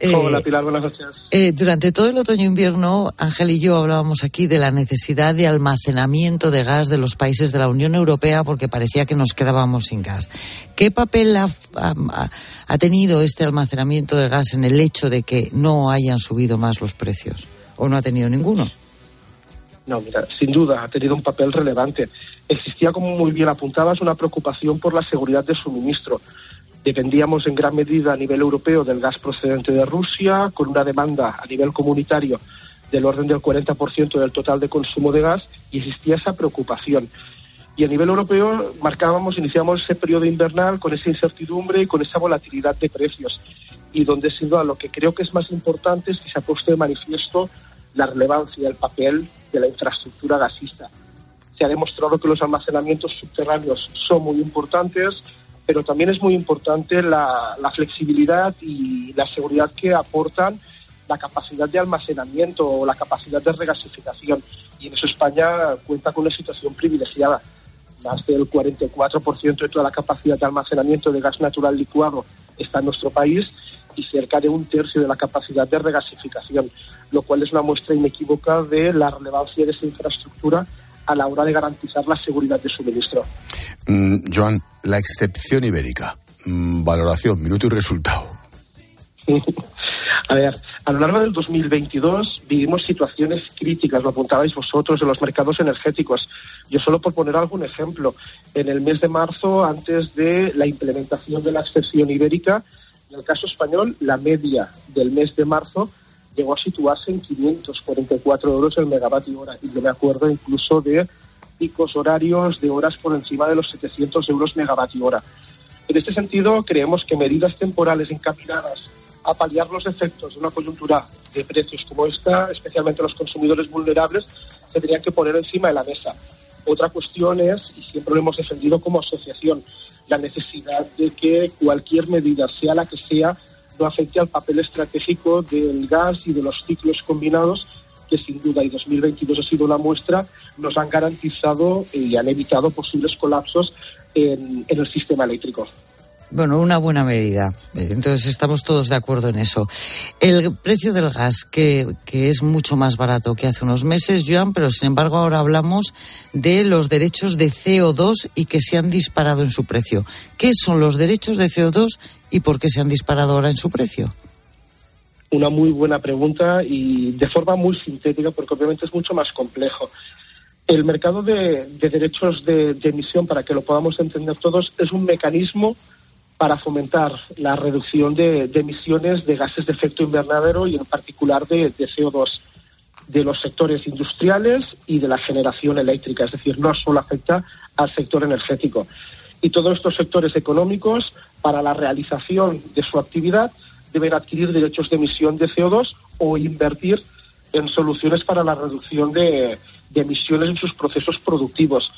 Hola, Pilar, buenas noches. Eh, durante todo el otoño-invierno, Ángel y yo hablábamos aquí de la necesidad de almacenamiento de gas de los países de la Unión Europea porque parecía que nos quedábamos sin gas. ¿Qué papel ha, ha, ha tenido este almacenamiento de gas en el hecho de que no hayan subido más los precios? ¿O no ha tenido ninguno? No, mira, sin duda ha tenido un papel relevante. Existía, como muy bien apuntabas, una preocupación por la seguridad de suministro dependíamos en gran medida a nivel europeo del gas procedente de Rusia, con una demanda a nivel comunitario del orden del 40% del total de consumo de gas, y existía esa preocupación. Y a nivel europeo marcábamos, iniciamos ese periodo invernal con esa incertidumbre y con esa volatilidad de precios. Y donde, sin duda, lo que creo que es más importante es que se ha puesto de manifiesto la relevancia, el papel de la infraestructura gasista. Se ha demostrado que los almacenamientos subterráneos son muy importantes, pero también es muy importante la, flexibilidad y la seguridad que aportan la capacidad de almacenamiento o la capacidad de regasificación. Y en eso España cuenta con una situación privilegiada. Más del 44% de toda la capacidad de almacenamiento de gas natural licuado está en nuestro país y cerca de un tercio de la capacidad de regasificación, lo cual es una muestra inequívoca de la relevancia de esa infraestructura a la hora de garantizar la seguridad de suministro. Mm, Joan, la excepción ibérica, mm, valoración, minuto y resultado. A ver, a lo largo del 2022 vivimos situaciones críticas, lo apuntabais vosotros, en los mercados energéticos. Yo solo por poner algún ejemplo, en el mes de marzo, antes de la implementación de la excepción ibérica, en el caso español, la media del mes de marzo llegó a situarse en 544 euros el megavatio hora. Y yo me acuerdo incluso de picos horarios de horas por encima de los 700 euros megavatio hora. En este sentido, creemos que medidas temporales encaminadas a paliar los efectos de una coyuntura de precios como esta, especialmente los consumidores vulnerables, se tendrían que poner encima de la mesa. Otra cuestión es, y siempre lo hemos defendido como asociación, la necesidad de que cualquier medida, sea la que sea, no afecte al papel estratégico del gas y de los ciclos combinados que sin duda, y 2022 ha sido una muestra, nos han garantizado y han evitado posibles colapsos en, el sistema eléctrico. Bueno, una buena medida. Entonces estamos todos de acuerdo en eso. El precio del gas, que, que, es mucho más barato que hace unos meses, Joan, pero sin embargo ahora hablamos de los derechos de CO2 y que se han disparado en su precio. ¿Qué son los derechos de CO2 y por qué se han disparado ahora en su precio? Una muy buena pregunta y de forma muy sintética, porque obviamente es mucho más complejo. El mercado de, de derechos de, de, emisión, para que lo podamos entender todos, es un mecanismo para fomentar la reducción de, de emisiones de gases de efecto invernadero y en particular de, CO2. de los sectores industriales y de la generación eléctrica, es decir, no solo afecta al sector energético. Y todos estos sectores económicos, para la realización de su actividad, deben adquirir derechos de emisión de CO2 o invertir en soluciones para la reducción de, emisiones en sus procesos productivos.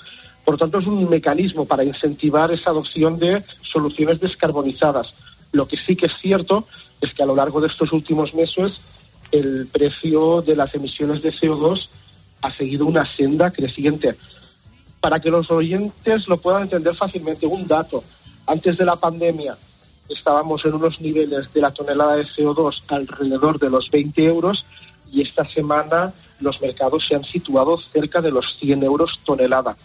Por tanto, es un mecanismo para incentivar esa adopción de soluciones descarbonizadas. Lo que sí que es cierto es que a lo largo de estos últimos meses el precio de las emisiones de CO2 ha seguido una senda creciente. Para que los oyentes lo puedan entender fácilmente, un dato. Antes de la pandemia estábamos en unos niveles de la tonelada de CO2 alrededor de los 20 euros y esta semana los mercados se han situado cerca de los 100 euros tonelada.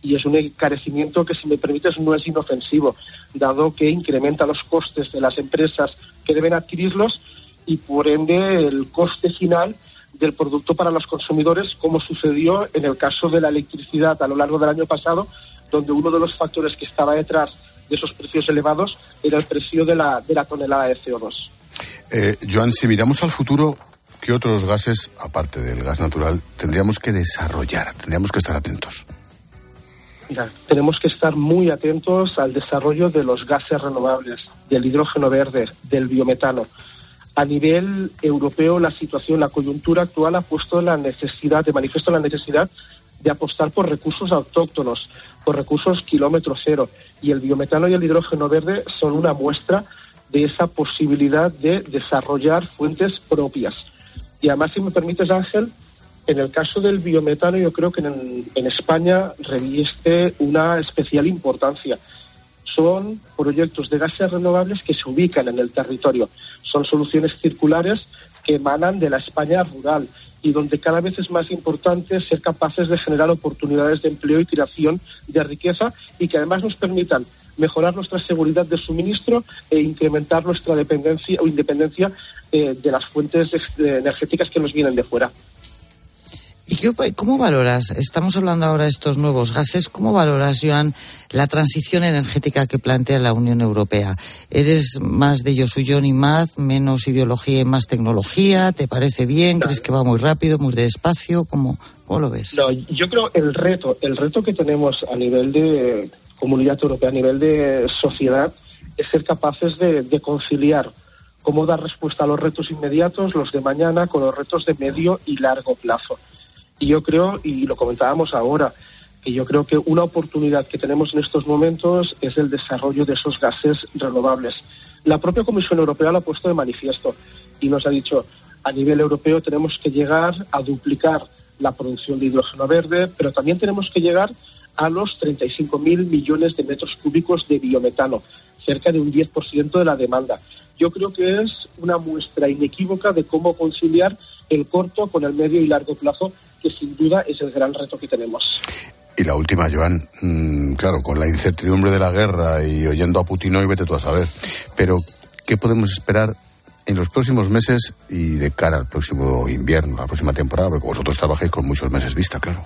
Y es un encarecimiento que, si me permites, no es inofensivo, dado que incrementa los costes de las empresas que deben adquirirlos y, por ende, el coste final del producto para los consumidores, como sucedió en el caso de la electricidad a lo largo del año pasado, donde uno de los factores que estaba detrás de esos precios elevados era el precio de la, de la tonelada de CO2. Eh, Joan, si miramos al futuro, ¿qué otros gases, aparte del gas natural, tendríamos que desarrollar? Tendríamos que estar atentos. Mira, tenemos que estar muy atentos al desarrollo de los gases renovables, del hidrógeno verde, del biometano. A nivel europeo, la situación, la coyuntura actual ha puesto la necesidad, de manifiesto la necesidad de apostar por recursos autóctonos, por recursos kilómetro cero. Y el biometano y el hidrógeno verde son una muestra de esa posibilidad de desarrollar fuentes propias. Y además, si me permites, Ángel, en el caso del biometano yo creo que en, en España reviste una especial importancia. Son proyectos de gases renovables que se ubican en el territorio. Son soluciones circulares que emanan de la España rural y donde cada vez es más importante ser capaces de generar oportunidades de empleo y creación de riqueza y que además nos permitan mejorar nuestra seguridad de suministro e incrementar nuestra dependencia o independencia eh, de las fuentes energéticas que nos vienen de fuera. ¿Y qué, cómo valoras, estamos hablando ahora de estos nuevos gases, cómo valoras, Joan, la transición energética que plantea la Unión Europea? ¿Eres más de yo soy John y más, menos ideología y más tecnología? ¿Te parece bien? ¿Crees que va muy rápido, muy despacio? ¿Cómo, cómo lo ves? No, yo creo el reto, el reto que tenemos a nivel de comunidad europea, a nivel de sociedad, es ser capaces de conciliar cómo dar respuesta a los retos inmediatos, los de mañana, con los retos de medio y largo plazo. Y yo creo, y lo comentábamos ahora, que yo creo que una oportunidad que tenemos en estos momentos es el desarrollo de esos gases renovables. La propia Comisión Europea lo ha puesto de manifiesto y nos ha dicho, a nivel europeo tenemos que llegar a duplicar la producción de hidrógeno verde, pero también tenemos que llegar a los 35.000 millones de metros cúbicos de biometano, cerca de un 10% de la demanda. Yo creo que es una muestra inequívoca de cómo conciliar el corto con el medio y largo plazo, que sin duda es el gran reto que tenemos. Y la última, Joan, mmm, claro, con la incertidumbre de la guerra y oyendo a Putin hoy, vete tú a saber. Pero, ¿qué podemos esperar en los próximos meses y de cara al próximo invierno, la próxima temporada? Porque vosotros trabajáis con muchos meses vista, claro.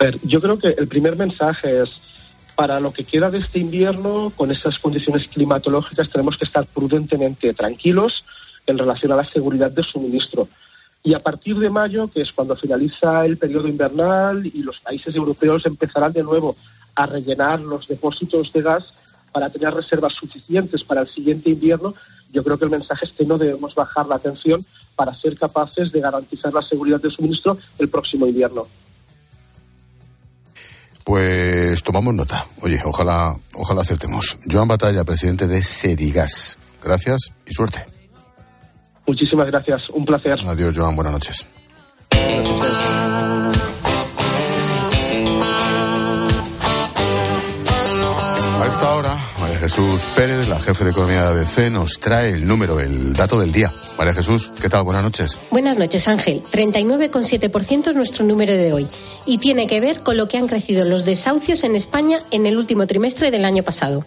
A ver, yo creo que el primer mensaje es, para lo que queda de este invierno, con estas condiciones climatológicas, tenemos que estar prudentemente tranquilos en relación a la seguridad de suministro. Y a partir de mayo, que es cuando finaliza el periodo invernal y los países europeos empezarán de nuevo a rellenar los depósitos de gas para tener reservas suficientes para el siguiente invierno, yo creo que el mensaje es que no debemos bajar la atención para ser capaces de garantizar la seguridad de suministro el próximo invierno. Pues tomamos nota. Oye, ojalá, ojalá acertemos. Joan Batalla, presidente de Serigas. Gracias y suerte. Muchísimas gracias. Un placer. Adiós, Joan. Buenas noches. A esta hora, María Jesús Pérez, la jefe de economía de ABC, nos trae el número, el dato del día. María Jesús, ¿qué tal? Buenas noches. Buenas noches, Ángel. 39,7% es nuestro número de hoy y tiene que ver con lo que han crecido los desahucios en España en el último trimestre del año pasado.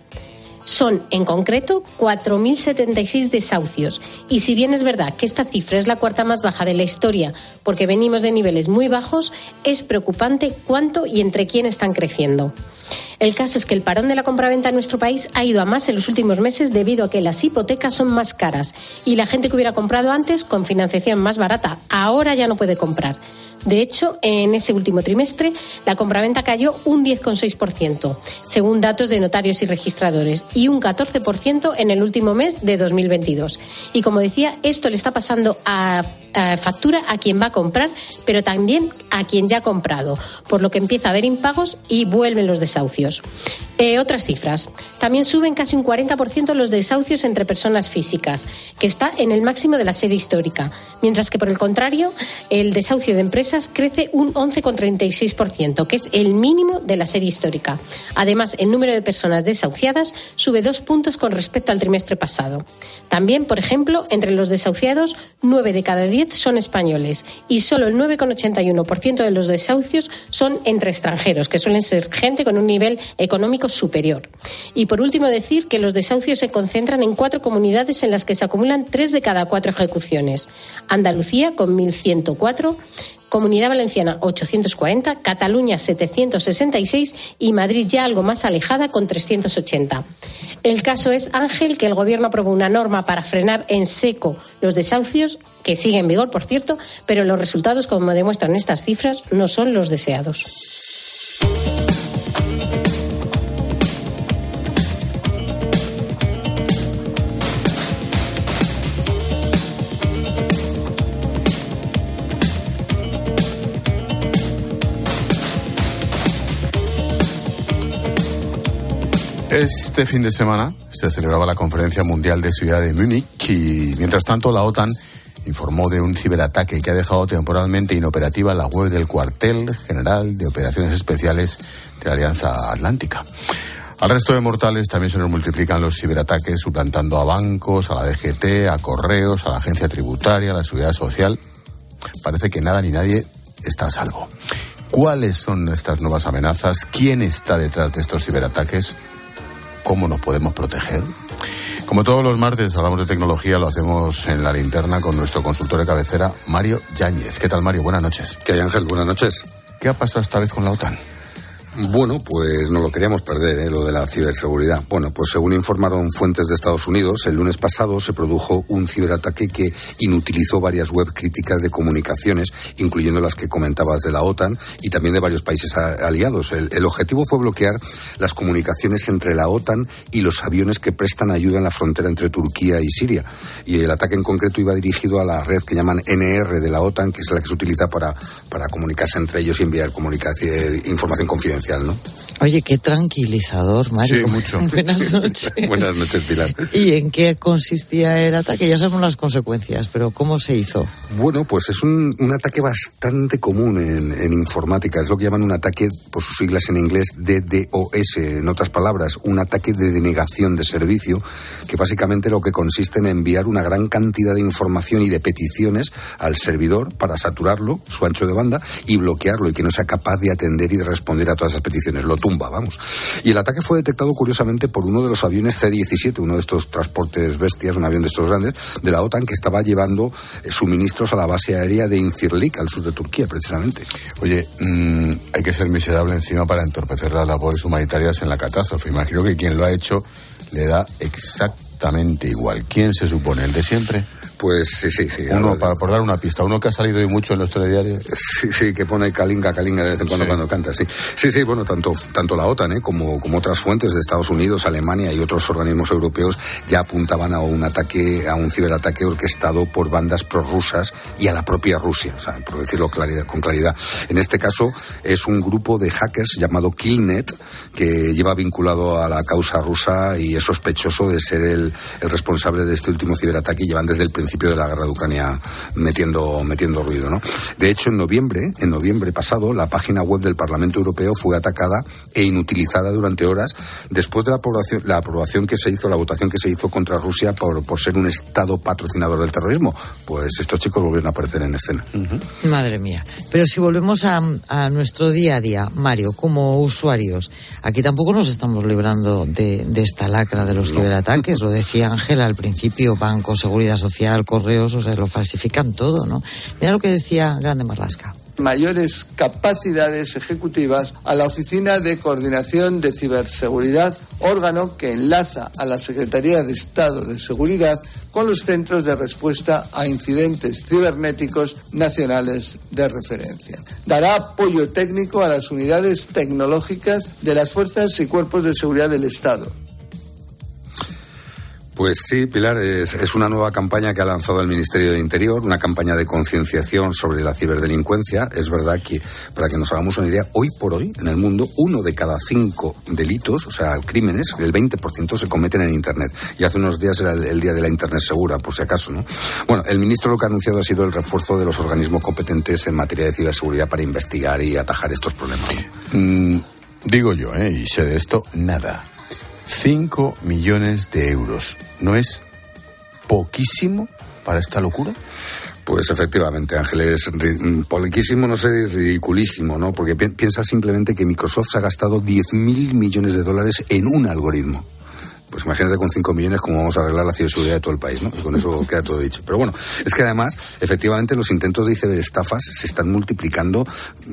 Son, en concreto, 4.076 desahucios. Y si bien es verdad que esta cifra es la cuarta más baja de la historia, porque venimos de niveles muy bajos, es preocupante cuánto y entre quién están creciendo. El caso es que el parón de la compraventa en nuestro país ha ido a más en los últimos meses debido a que las hipotecas son más caras y la gente que hubiera comprado antes con financiación más barata ahora ya no puede comprar. De hecho, en ese último trimestre, la compraventa cayó un 10,6%, según datos de notarios y registradores, y un 14% en el último mes de 2022. Y como decía, esto le está pasando a, factura a quien va a comprar, pero también a quien ya ha comprado, por lo que empieza a haber impagos y vuelven los desahucios. Eh, otras cifras. También suben casi un 40% los desahucios entre personas físicas, que está en el máximo de la serie histórica, mientras que por el contrario, el desahucio de empresas crece un 11,36%, que es el mínimo de la serie histórica. Además, el número de personas desahuciadas sube dos puntos con respecto al trimestre pasado. También, por ejemplo, entre los desahuciados, nueve de cada diez son españoles y solo el 9,81% de los desahucios son entre extranjeros, que suelen ser gente con un nivel económico superior. Y por último, decir que los desahucios se concentran en cuatro comunidades en las que se acumulan tres de cada cuatro ejecuciones. Andalucía, con 1.104, Comunidad Valenciana 840, Cataluña 766 y Madrid ya algo más alejada con 380. El caso es, Ángel, que el Gobierno aprobó una norma para frenar en seco los desahucios, que sigue en vigor, por cierto, pero los resultados, como demuestran estas cifras, no son los deseados. Este fin de semana se celebraba la Conferencia Mundial de Ciudad de Múnich y, mientras tanto, la OTAN informó de un ciberataque que ha dejado temporalmente inoperativa la web del cuartel general de operaciones especiales de la Alianza Atlántica. Al resto de mortales también se nos multiplican los ciberataques, suplantando a bancos, a la DGT, a correos, a la agencia tributaria, a la seguridad social. Parece que nada ni nadie está a salvo. ¿Cuáles son estas nuevas amenazas? ¿Quién está detrás de estos ciberataques? Cómo nos podemos proteger. Como todos los martes hablamos de tecnología, lo hacemos en la linterna con nuestro consultor de cabecera, Mario Yáñez. ¿Qué tal, Mario? Buenas noches. ¿Qué hay, Ángel? Buenas noches. ¿Qué ha pasado esta vez con la OTAN? Bueno, pues no lo queríamos perder, ¿eh? lo de la ciberseguridad. Bueno, pues según informaron fuentes de Estados Unidos, el lunes pasado se produjo un ciberataque que inutilizó varias web críticas de comunicaciones, incluyendo las que comentabas de la OTAN y también de varios países aliados. El, el objetivo fue bloquear las comunicaciones entre la OTAN y los aviones que prestan ayuda en la frontera entre Turquía y Siria. Y el ataque en concreto iba dirigido a la red que llaman NR de la OTAN, que es la que se utiliza para, para comunicarse entre ellos y enviar información confidencial. ¿no? Oye, qué tranquilizador, Mario. Sí, mucho. Buenas noches. Buenas noches, Pilar. ¿Y en qué consistía el ataque? Ya sabemos las consecuencias, pero ¿cómo se hizo? Bueno, pues es un, un ataque bastante común en, en, informática. Es lo que llaman un ataque, por sus siglas en inglés, DDoS. En otras palabras, un ataque de denegación de servicio, que básicamente lo que consiste en enviar una gran cantidad de información y de peticiones al servidor para saturarlo, su ancho de banda, y bloquearlo y que no sea capaz de atender y de responder a todas esas peticiones. Lo vamos. Y el ataque fue detectado curiosamente por uno de los aviones C-17, uno de estos transportes bestias, un avión de estos grandes, de la OTAN que estaba llevando eh, suministros a la base aérea de Incirlik, al sur de Turquía, precisamente. Oye, mmm, hay que ser miserable encima para entorpecer las labores humanitarias en la catástrofe. Imagino que quien lo ha hecho le da exactamente igual. ¿Quién se supone? ¿El de siempre? Pues sí, sí, sí. Uno, para, por dar una pista, uno que ha salido hoy mucho en los telediarios. Sí, sí, que pone calinga, calinga de vez en cuando sí. cuando canta, sí. Sí, sí, bueno, tanto, tanto la OTAN ¿eh? como, como otras fuentes de Estados Unidos, Alemania y otros organismos europeos ya apuntaban a un ataque, a un ciberataque orquestado por bandas prorrusas y a la propia Rusia, o sea, por decirlo claridad, con claridad. En este caso es un grupo de hackers llamado Killnet que lleva vinculado a la causa rusa y es sospechoso de ser el, el responsable de este último ciberataque y llevan desde el principio de la guerra de Ucrania metiendo, metiendo ruido, ¿no? De hecho, en noviembre, en noviembre pasado, la página web del Parlamento Europeo fue atacada e inutilizada durante horas después de la aprobación, la aprobación que se hizo, la votación que se hizo contra Rusia por, por ser un Estado patrocinador del terrorismo. Pues estos chicos volvieron a aparecer en escena. Uh -huh. Madre mía. Pero si volvemos a, a, nuestro día a día, Mario, como usuarios, aquí tampoco nos estamos librando de, de esta lacra de los no. ciberataques. Lo decía Ángela al principio, Banco, Seguridad Social, correos, o sea, lo falsifican todo, ¿no? Mira lo que decía Grande Marlasca. mayores capacidades ejecutivas a la Oficina de Coordinación de Ciberseguridad, órgano que enlaza a la Secretaría de Estado de Seguridad con los centros de respuesta a incidentes cibernéticos nacionales de referencia. Dará apoyo técnico a las unidades tecnológicas de las fuerzas y cuerpos de seguridad del Estado pues sí, Pilar, es, una nueva campaña que ha lanzado el Ministerio de Interior, una campaña de concienciación sobre la ciberdelincuencia. Es verdad que, para que nos hagamos una idea, hoy por hoy, en el mundo, uno de cada cinco delitos, o sea, crímenes, el 20% se cometen en Internet. Y hace unos días era el, día de la Internet segura, por si acaso, ¿no? Bueno, el ministro lo que ha anunciado ha sido el refuerzo de los organismos competentes en materia de ciberseguridad para investigar y atajar estos problemas. Mm, digo yo, ¿eh? y sé de esto, nada. 5 millones de euros. ¿No es poquísimo para esta locura? Pues efectivamente, Ángel, es poquísimo, no sé, ridiculísimo, ¿no? Porque piensa simplemente que Microsoft se ha gastado 10 mil millones de dólares en un algoritmo. Pues imagínate con 5 millones cómo vamos a arreglar la ciberseguridad de todo el país, ¿no? Y con eso queda todo dicho. Pero bueno, es que además, efectivamente, los intentos de estafas se están multiplicando,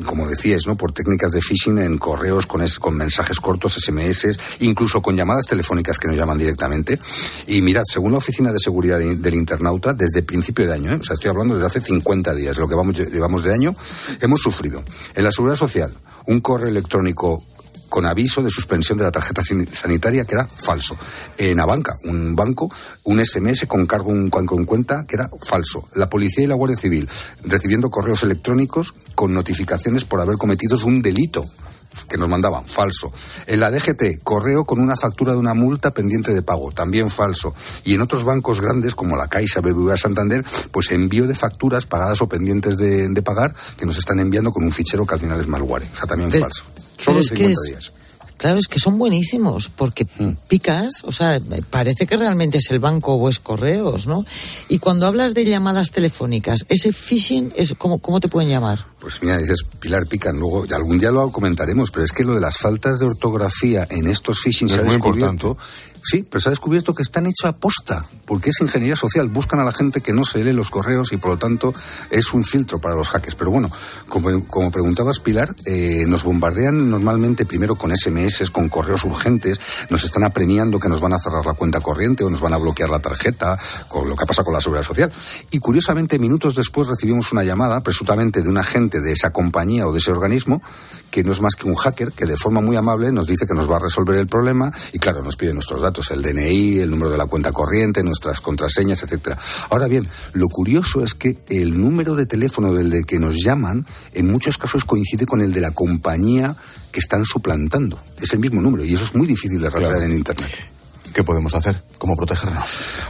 como decías, ¿no? Por técnicas de phishing en correos, con, con mensajes cortos, SMS, incluso con llamadas telefónicas que nos llaman directamente. Y mirad, según la Oficina de Seguridad del Internauta, desde principio de año, ¿eh? o sea, estoy hablando desde hace 50 días, lo que vamos, llevamos de año, hemos sufrido en la seguridad social un correo electrónico con aviso de suspensión de la tarjeta sanitaria que era falso. En Abanca, un banco, un SMS con cargo un cuenta que era falso. La policía y la Guardia Civil recibiendo correos electrónicos con notificaciones por haber cometido un delito que nos mandaban, falso. En la DGT, correo con una factura de una multa pendiente de pago, también falso. Y en otros bancos grandes como la Caixa, BBVA, Santander, pues envío de facturas pagadas o pendientes de, pagar que nos están enviando con un fichero que al final es malware. O sea, también falso. Solo 50 días. Claro, es que son buenísimos, porque mm. picas, o sea, parece que realmente es el banco o es correos, ¿no? Y cuando hablas de llamadas telefónicas, ese phishing, es ¿cómo, cómo te pueden llamar? Pues mira, dices Pilar Pican, luego algún día lo comentaremos, pero es que lo de las faltas de ortografía en estos phishing se ha descubierto Sí, pero se ha descubierto que están hechos a posta, porque es ingeniería social. Buscan a la gente que no se lee los correos y por lo tanto es un filtro para los hackers. Pero bueno, como, preguntabas, Pilar, eh, nos bombardean normalmente primero con SMS, con correos urgentes, nos están apremiando que nos van a cerrar la cuenta corriente o nos van a bloquear la tarjeta, con lo que pasa con la seguridad social. Y curiosamente, minutos después recibimos una llamada, presuntamente de un agente de esa compañía o de ese organismo, que no es más que un hacker que de forma muy amable nos dice que nos va a resolver el problema y claro, nos pide nuestros datos, el DNI, el número de la cuenta corriente, nuestras contraseñas, etcétera. Ahora bien, lo curioso es que el número de teléfono del que nos llaman en muchos casos coincide con el de la compañía que están suplantando. Es el mismo número y eso es muy difícil de rastrear en internet. ¿Qué podemos hacer? ¿Cómo protegernos?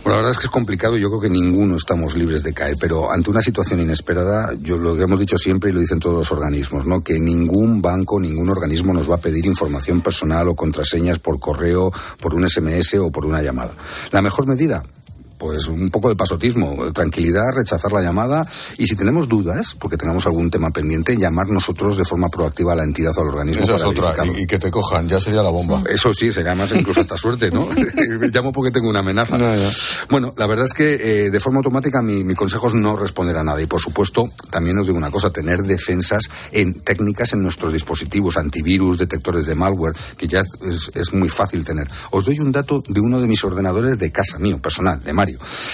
Bueno, la verdad es que es complicado. Yo creo que ninguno estamos libres de caer, pero ante una situación inesperada, yo lo hemos dicho siempre y lo dicen todos los organismos, ¿no? Que ningún banco, ningún organismo nos va a pedir información personal o contraseñas por correo, por un SMS o por una llamada. La mejor medida, pues un poco de pasotismo, tranquilidad, rechazar la llamada y si tenemos dudas, porque tenemos algún tema pendiente, llamar nosotros de forma proactiva a la entidad o al organismo. Esa es otra, y, que te cojan, ya sería la bomba. Eso sí, sería más incluso hasta suerte, ¿no? Llamo porque tengo una amenaza. bueno, la verdad es que eh, de forma automática mi, consejo es no responder a nada y por supuesto también os digo una cosa, tener defensas en técnicas en nuestros dispositivos, antivirus, detectores de malware, que ya es, es muy fácil tener. Os doy un dato de uno de mis ordenadores de casa mío, personal, de Mario.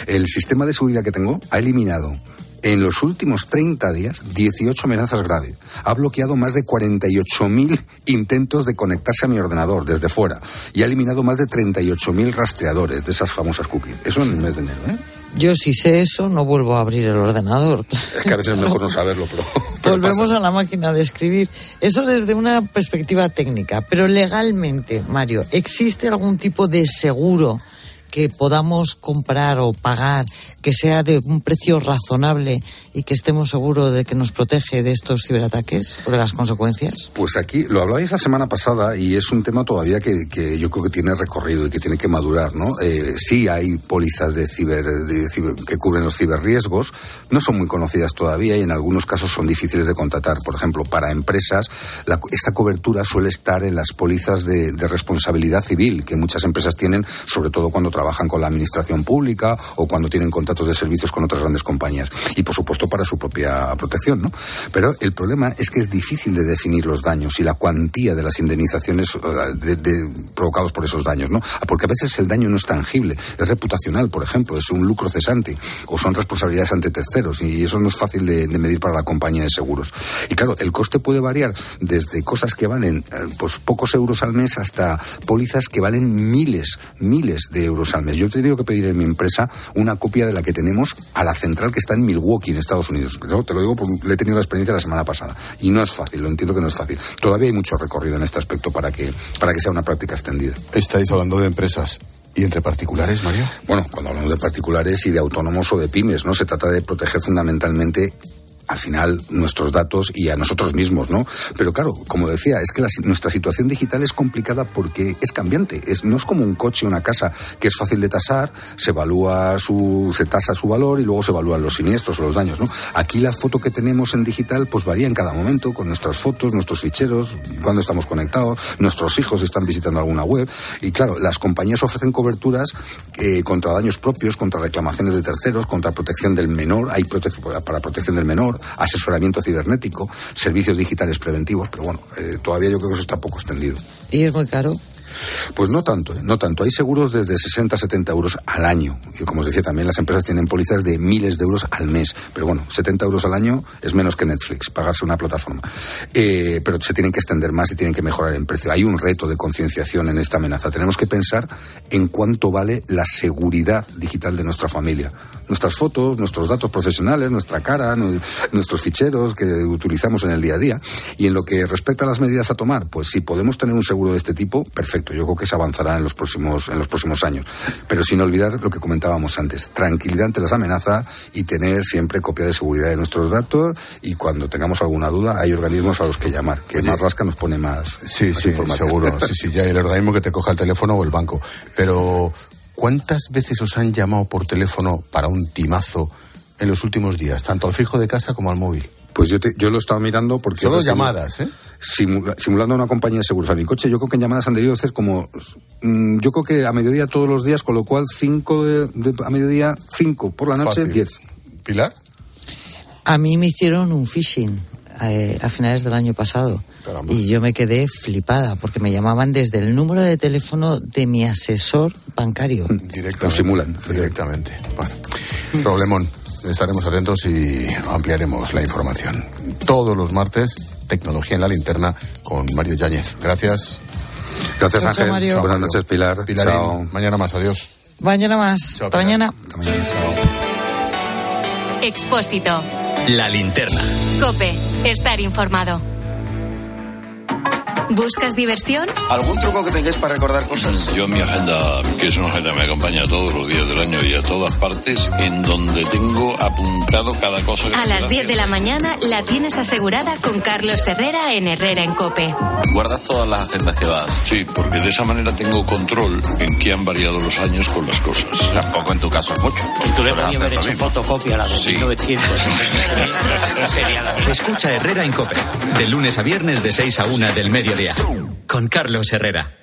El sistema de seguridad que tengo ha eliminado en los últimos 30 días 18 amenazas graves. Ha bloqueado más de 48.000 intentos de conectarse a mi ordenador desde fuera y ha eliminado más de 38.000 rastreadores de esas famosas cookies. Eso en el mes de enero, ¿eh? Yo si sé eso no vuelvo a abrir el ordenador. Es que a veces es mejor no saberlo, pero... Volvemos a la máquina de escribir. Eso desde una perspectiva técnica, pero legalmente, Mario, ¿existe algún tipo de seguro que podamos comprar o pagar que sea de un precio razonable y que estemos seguros de que nos protege de estos ciberataques o de las consecuencias? Pues aquí lo hablabais la semana pasada y es un tema todavía que, yo creo que tiene recorrido y que tiene que madurar, ¿no? Eh, sí hay pólizas de ciber, que cubren los ciberriesgos, no son muy conocidas todavía y en algunos casos son difíciles de contratar. Por ejemplo, para empresas, esta cobertura suele estar en las pólizas de, de responsabilidad civil que muchas empresas tienen, sobre todo cuando trabajan trabajan con la administración pública o cuando tienen contratos de servicios con otras grandes compañías. Y por supuesto para su propia protección, ¿no? Pero el problema es que es difícil de definir los daños y la cuantía de las indemnizaciones eh, provocados por esos daños, ¿no? Porque a veces el daño no es tangible, es reputacional, por ejemplo, es un lucro cesante o son responsabilidades ante terceros y eso no es fácil de, medir para la compañía de seguros. Y claro, el coste puede variar desde cosas que valen eh, pues pocos euros al mes hasta pólizas que valen miles, miles de euros al mes. Yo he tenido que pedir en mi empresa una copia de la que tenemos a la central que está en Milwaukee, en Estados Unidos. te lo digo porque le he tenido la experiencia la semana pasada y no es fácil, lo entiendo que no es fácil. Todavía hay mucho recorrido en este aspecto para que, para que sea una práctica extendida. Estáis hablando de empresas. ¿Y entre particulares, Mario? Bueno, cuando hablamos de particulares y de autónomos o de pymes, ¿no? Se trata de proteger fundamentalmente al final nuestros datos y a nosotros mismos, ¿no? Pero claro, como decía, es que nuestra situación digital es complicada porque es cambiante. Es, no es como un coche o una casa que es fácil de tasar, se evalúa su, se tasa su valor y luego se evalúan los siniestros o los daños, ¿no? Aquí la foto que tenemos en digital pues varía en cada momento con nuestras fotos, nuestros ficheros, cuando estamos conectados, nuestros hijos están visitando alguna web y claro, las compañías ofrecen coberturas eh, contra daños propios, contra reclamaciones de terceros, contra protección del menor, hay para protección del menor, asesoramiento cibernético, servicios digitales preventivos, pero bueno, eh, todavía yo creo que eso está poco extendido. ¿Y es muy caro? Pues no tanto, ¿eh? no tanto. Hay seguros desde 60 a 70 euros al año. Y como os decía, también las empresas tienen pólizas de miles de euros al mes. Pero bueno, 70 euros al año es menos que Netflix, pagarse una plataforma. Eh, pero se tienen que extender más y tienen que mejorar el precio. Hay un reto de concienciación en esta amenaza. Tenemos que pensar en cuánto vale la seguridad digital de nuestra familia nuestras fotos, nuestros datos profesionales, nuestra cara, nuestros ficheros que utilizamos en el día a día. Y en lo que respecta a las medidas a tomar, pues si podemos tener un seguro de este tipo, perfecto. Yo creo que se avanzará en los próximos, en los próximos años. Pero sin olvidar lo que comentábamos antes, tranquilidad ante las amenazas y tener siempre copia de seguridad de nuestros datos y cuando tengamos alguna duda hay organismos a los que llamar, que más rasca nos pone más, sí, sí, seguro. sí, sí, ya hay el organismo que te coja el teléfono o el banco. Pero ¿Cuántas veces os han llamado por teléfono para un timazo en los últimos días, tanto al fijo de casa como al móvil? Pues yo, yo lo estaba mirando porque... Solo llamadas, ¿eh? simulando una compañía de seguros a mi coche, yo creo que en llamadas han debido ser como... Mm, yo creo que a mediodía todos los días, con lo cual cinco a mediodía, cinco por la noche, diez. ¿Pilar? A mí me hicieron un phishing eh, a finales del año pasado. Y yo me quedé flipada porque me llamaban desde el número de teléfono de mi asesor bancario. Directamente. Lo simulan. Directamente. Bueno, problemón. Estaremos atentos y ampliaremos la información. Todos los martes, tecnología en la linterna con Mario Yáñez. Gracias. Gracias, Ángel. Buenas noches, Pilar. Chao. Mañana más. Adiós. Mañana más. Hasta mañana. Hasta mañana. Expósito. La linterna. Cope. Estar informado. ¿Buscas diversión? ¿Algún truco que tengáis para recordar cosas? Yo mi agenda, que es una agenda que me acompaña todos los días del año y a todas partes, en donde tengo apuntado cada cosa. Que a las 10 de la mañana la tienes asegurada con Carlos Herrera en Herrera en Cope. ¿Guardas todas las agendas que vas? Sí, porque de esa manera tengo control en qué han variado los años con las cosas. Tampoco en tu caso mucho. Y tú le podías haber hecho fotocopia a la de sí. 1900. Escucha Herrera en Cope, de lunes a viernes de 6 a 1 del con Carlos Herrera.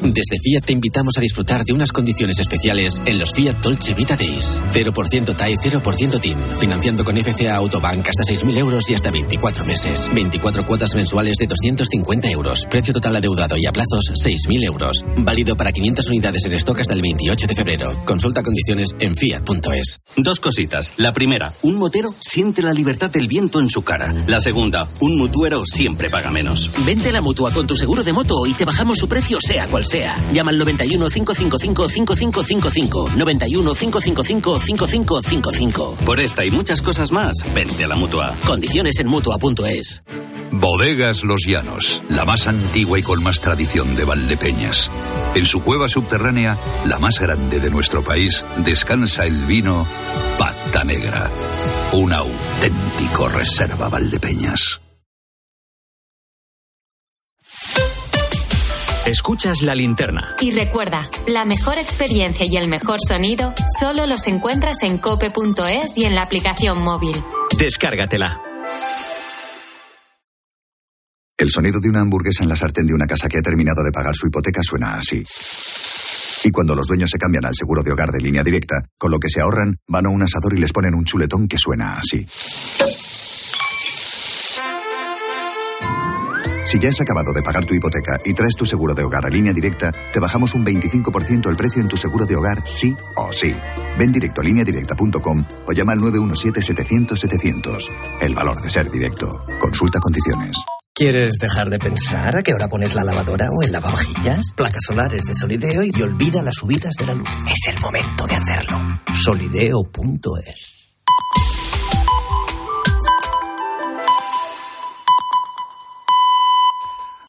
Desde Fiat te invitamos a disfrutar de unas condiciones especiales en los Fiat Dolce Vita Days. 0% TAE, 0% TIN. Financiando con FCA Autobank hasta 6.000 euros y hasta 24 meses. 24 cuotas mensuales de 250 euros. Precio total adeudado y a plazos 6.000 euros. Válido para 500 unidades en stock hasta el 28 de febrero. Consulta condiciones en fiat.es. Dos cositas. La primera, un motero siente la libertad del viento en su cara. La segunda, un mutuero siempre paga menos. Vente la mutua con tu seguro de moto y te bajamos su precio sea cual sea. Llama al 91 555 5555. 91 555 5555. Por esta y muchas cosas más, vente a la mutua. Condiciones en mutua.es. Bodegas Los Llanos, la más antigua y con más tradición de Valdepeñas. En su cueva subterránea, la más grande de nuestro país, descansa el vino Pata Negra, un auténtico reserva Valdepeñas. Escuchas la linterna. Y recuerda, la mejor experiencia y el mejor sonido solo los encuentras en cope.es y en la aplicación móvil. Descárgatela. El sonido de una hamburguesa en la sartén de una casa que ha terminado de pagar su hipoteca suena así. Y cuando los dueños se cambian al seguro de hogar de línea directa, con lo que se ahorran, van a un asador y les ponen un chuletón que suena así. Si ya has acabado de pagar tu hipoteca y traes tu seguro de hogar a línea directa, te bajamos un 25% el precio en tu seguro de hogar sí o sí. Ven directo a lineadirecta.com o llama al 917-700-700. El valor de ser directo. Consulta condiciones. ¿Quieres dejar de pensar a qué hora pones la lavadora o el lavavajillas? Placas solares de Solideo y olvida las subidas de la luz. Es el momento de hacerlo. Solideo.es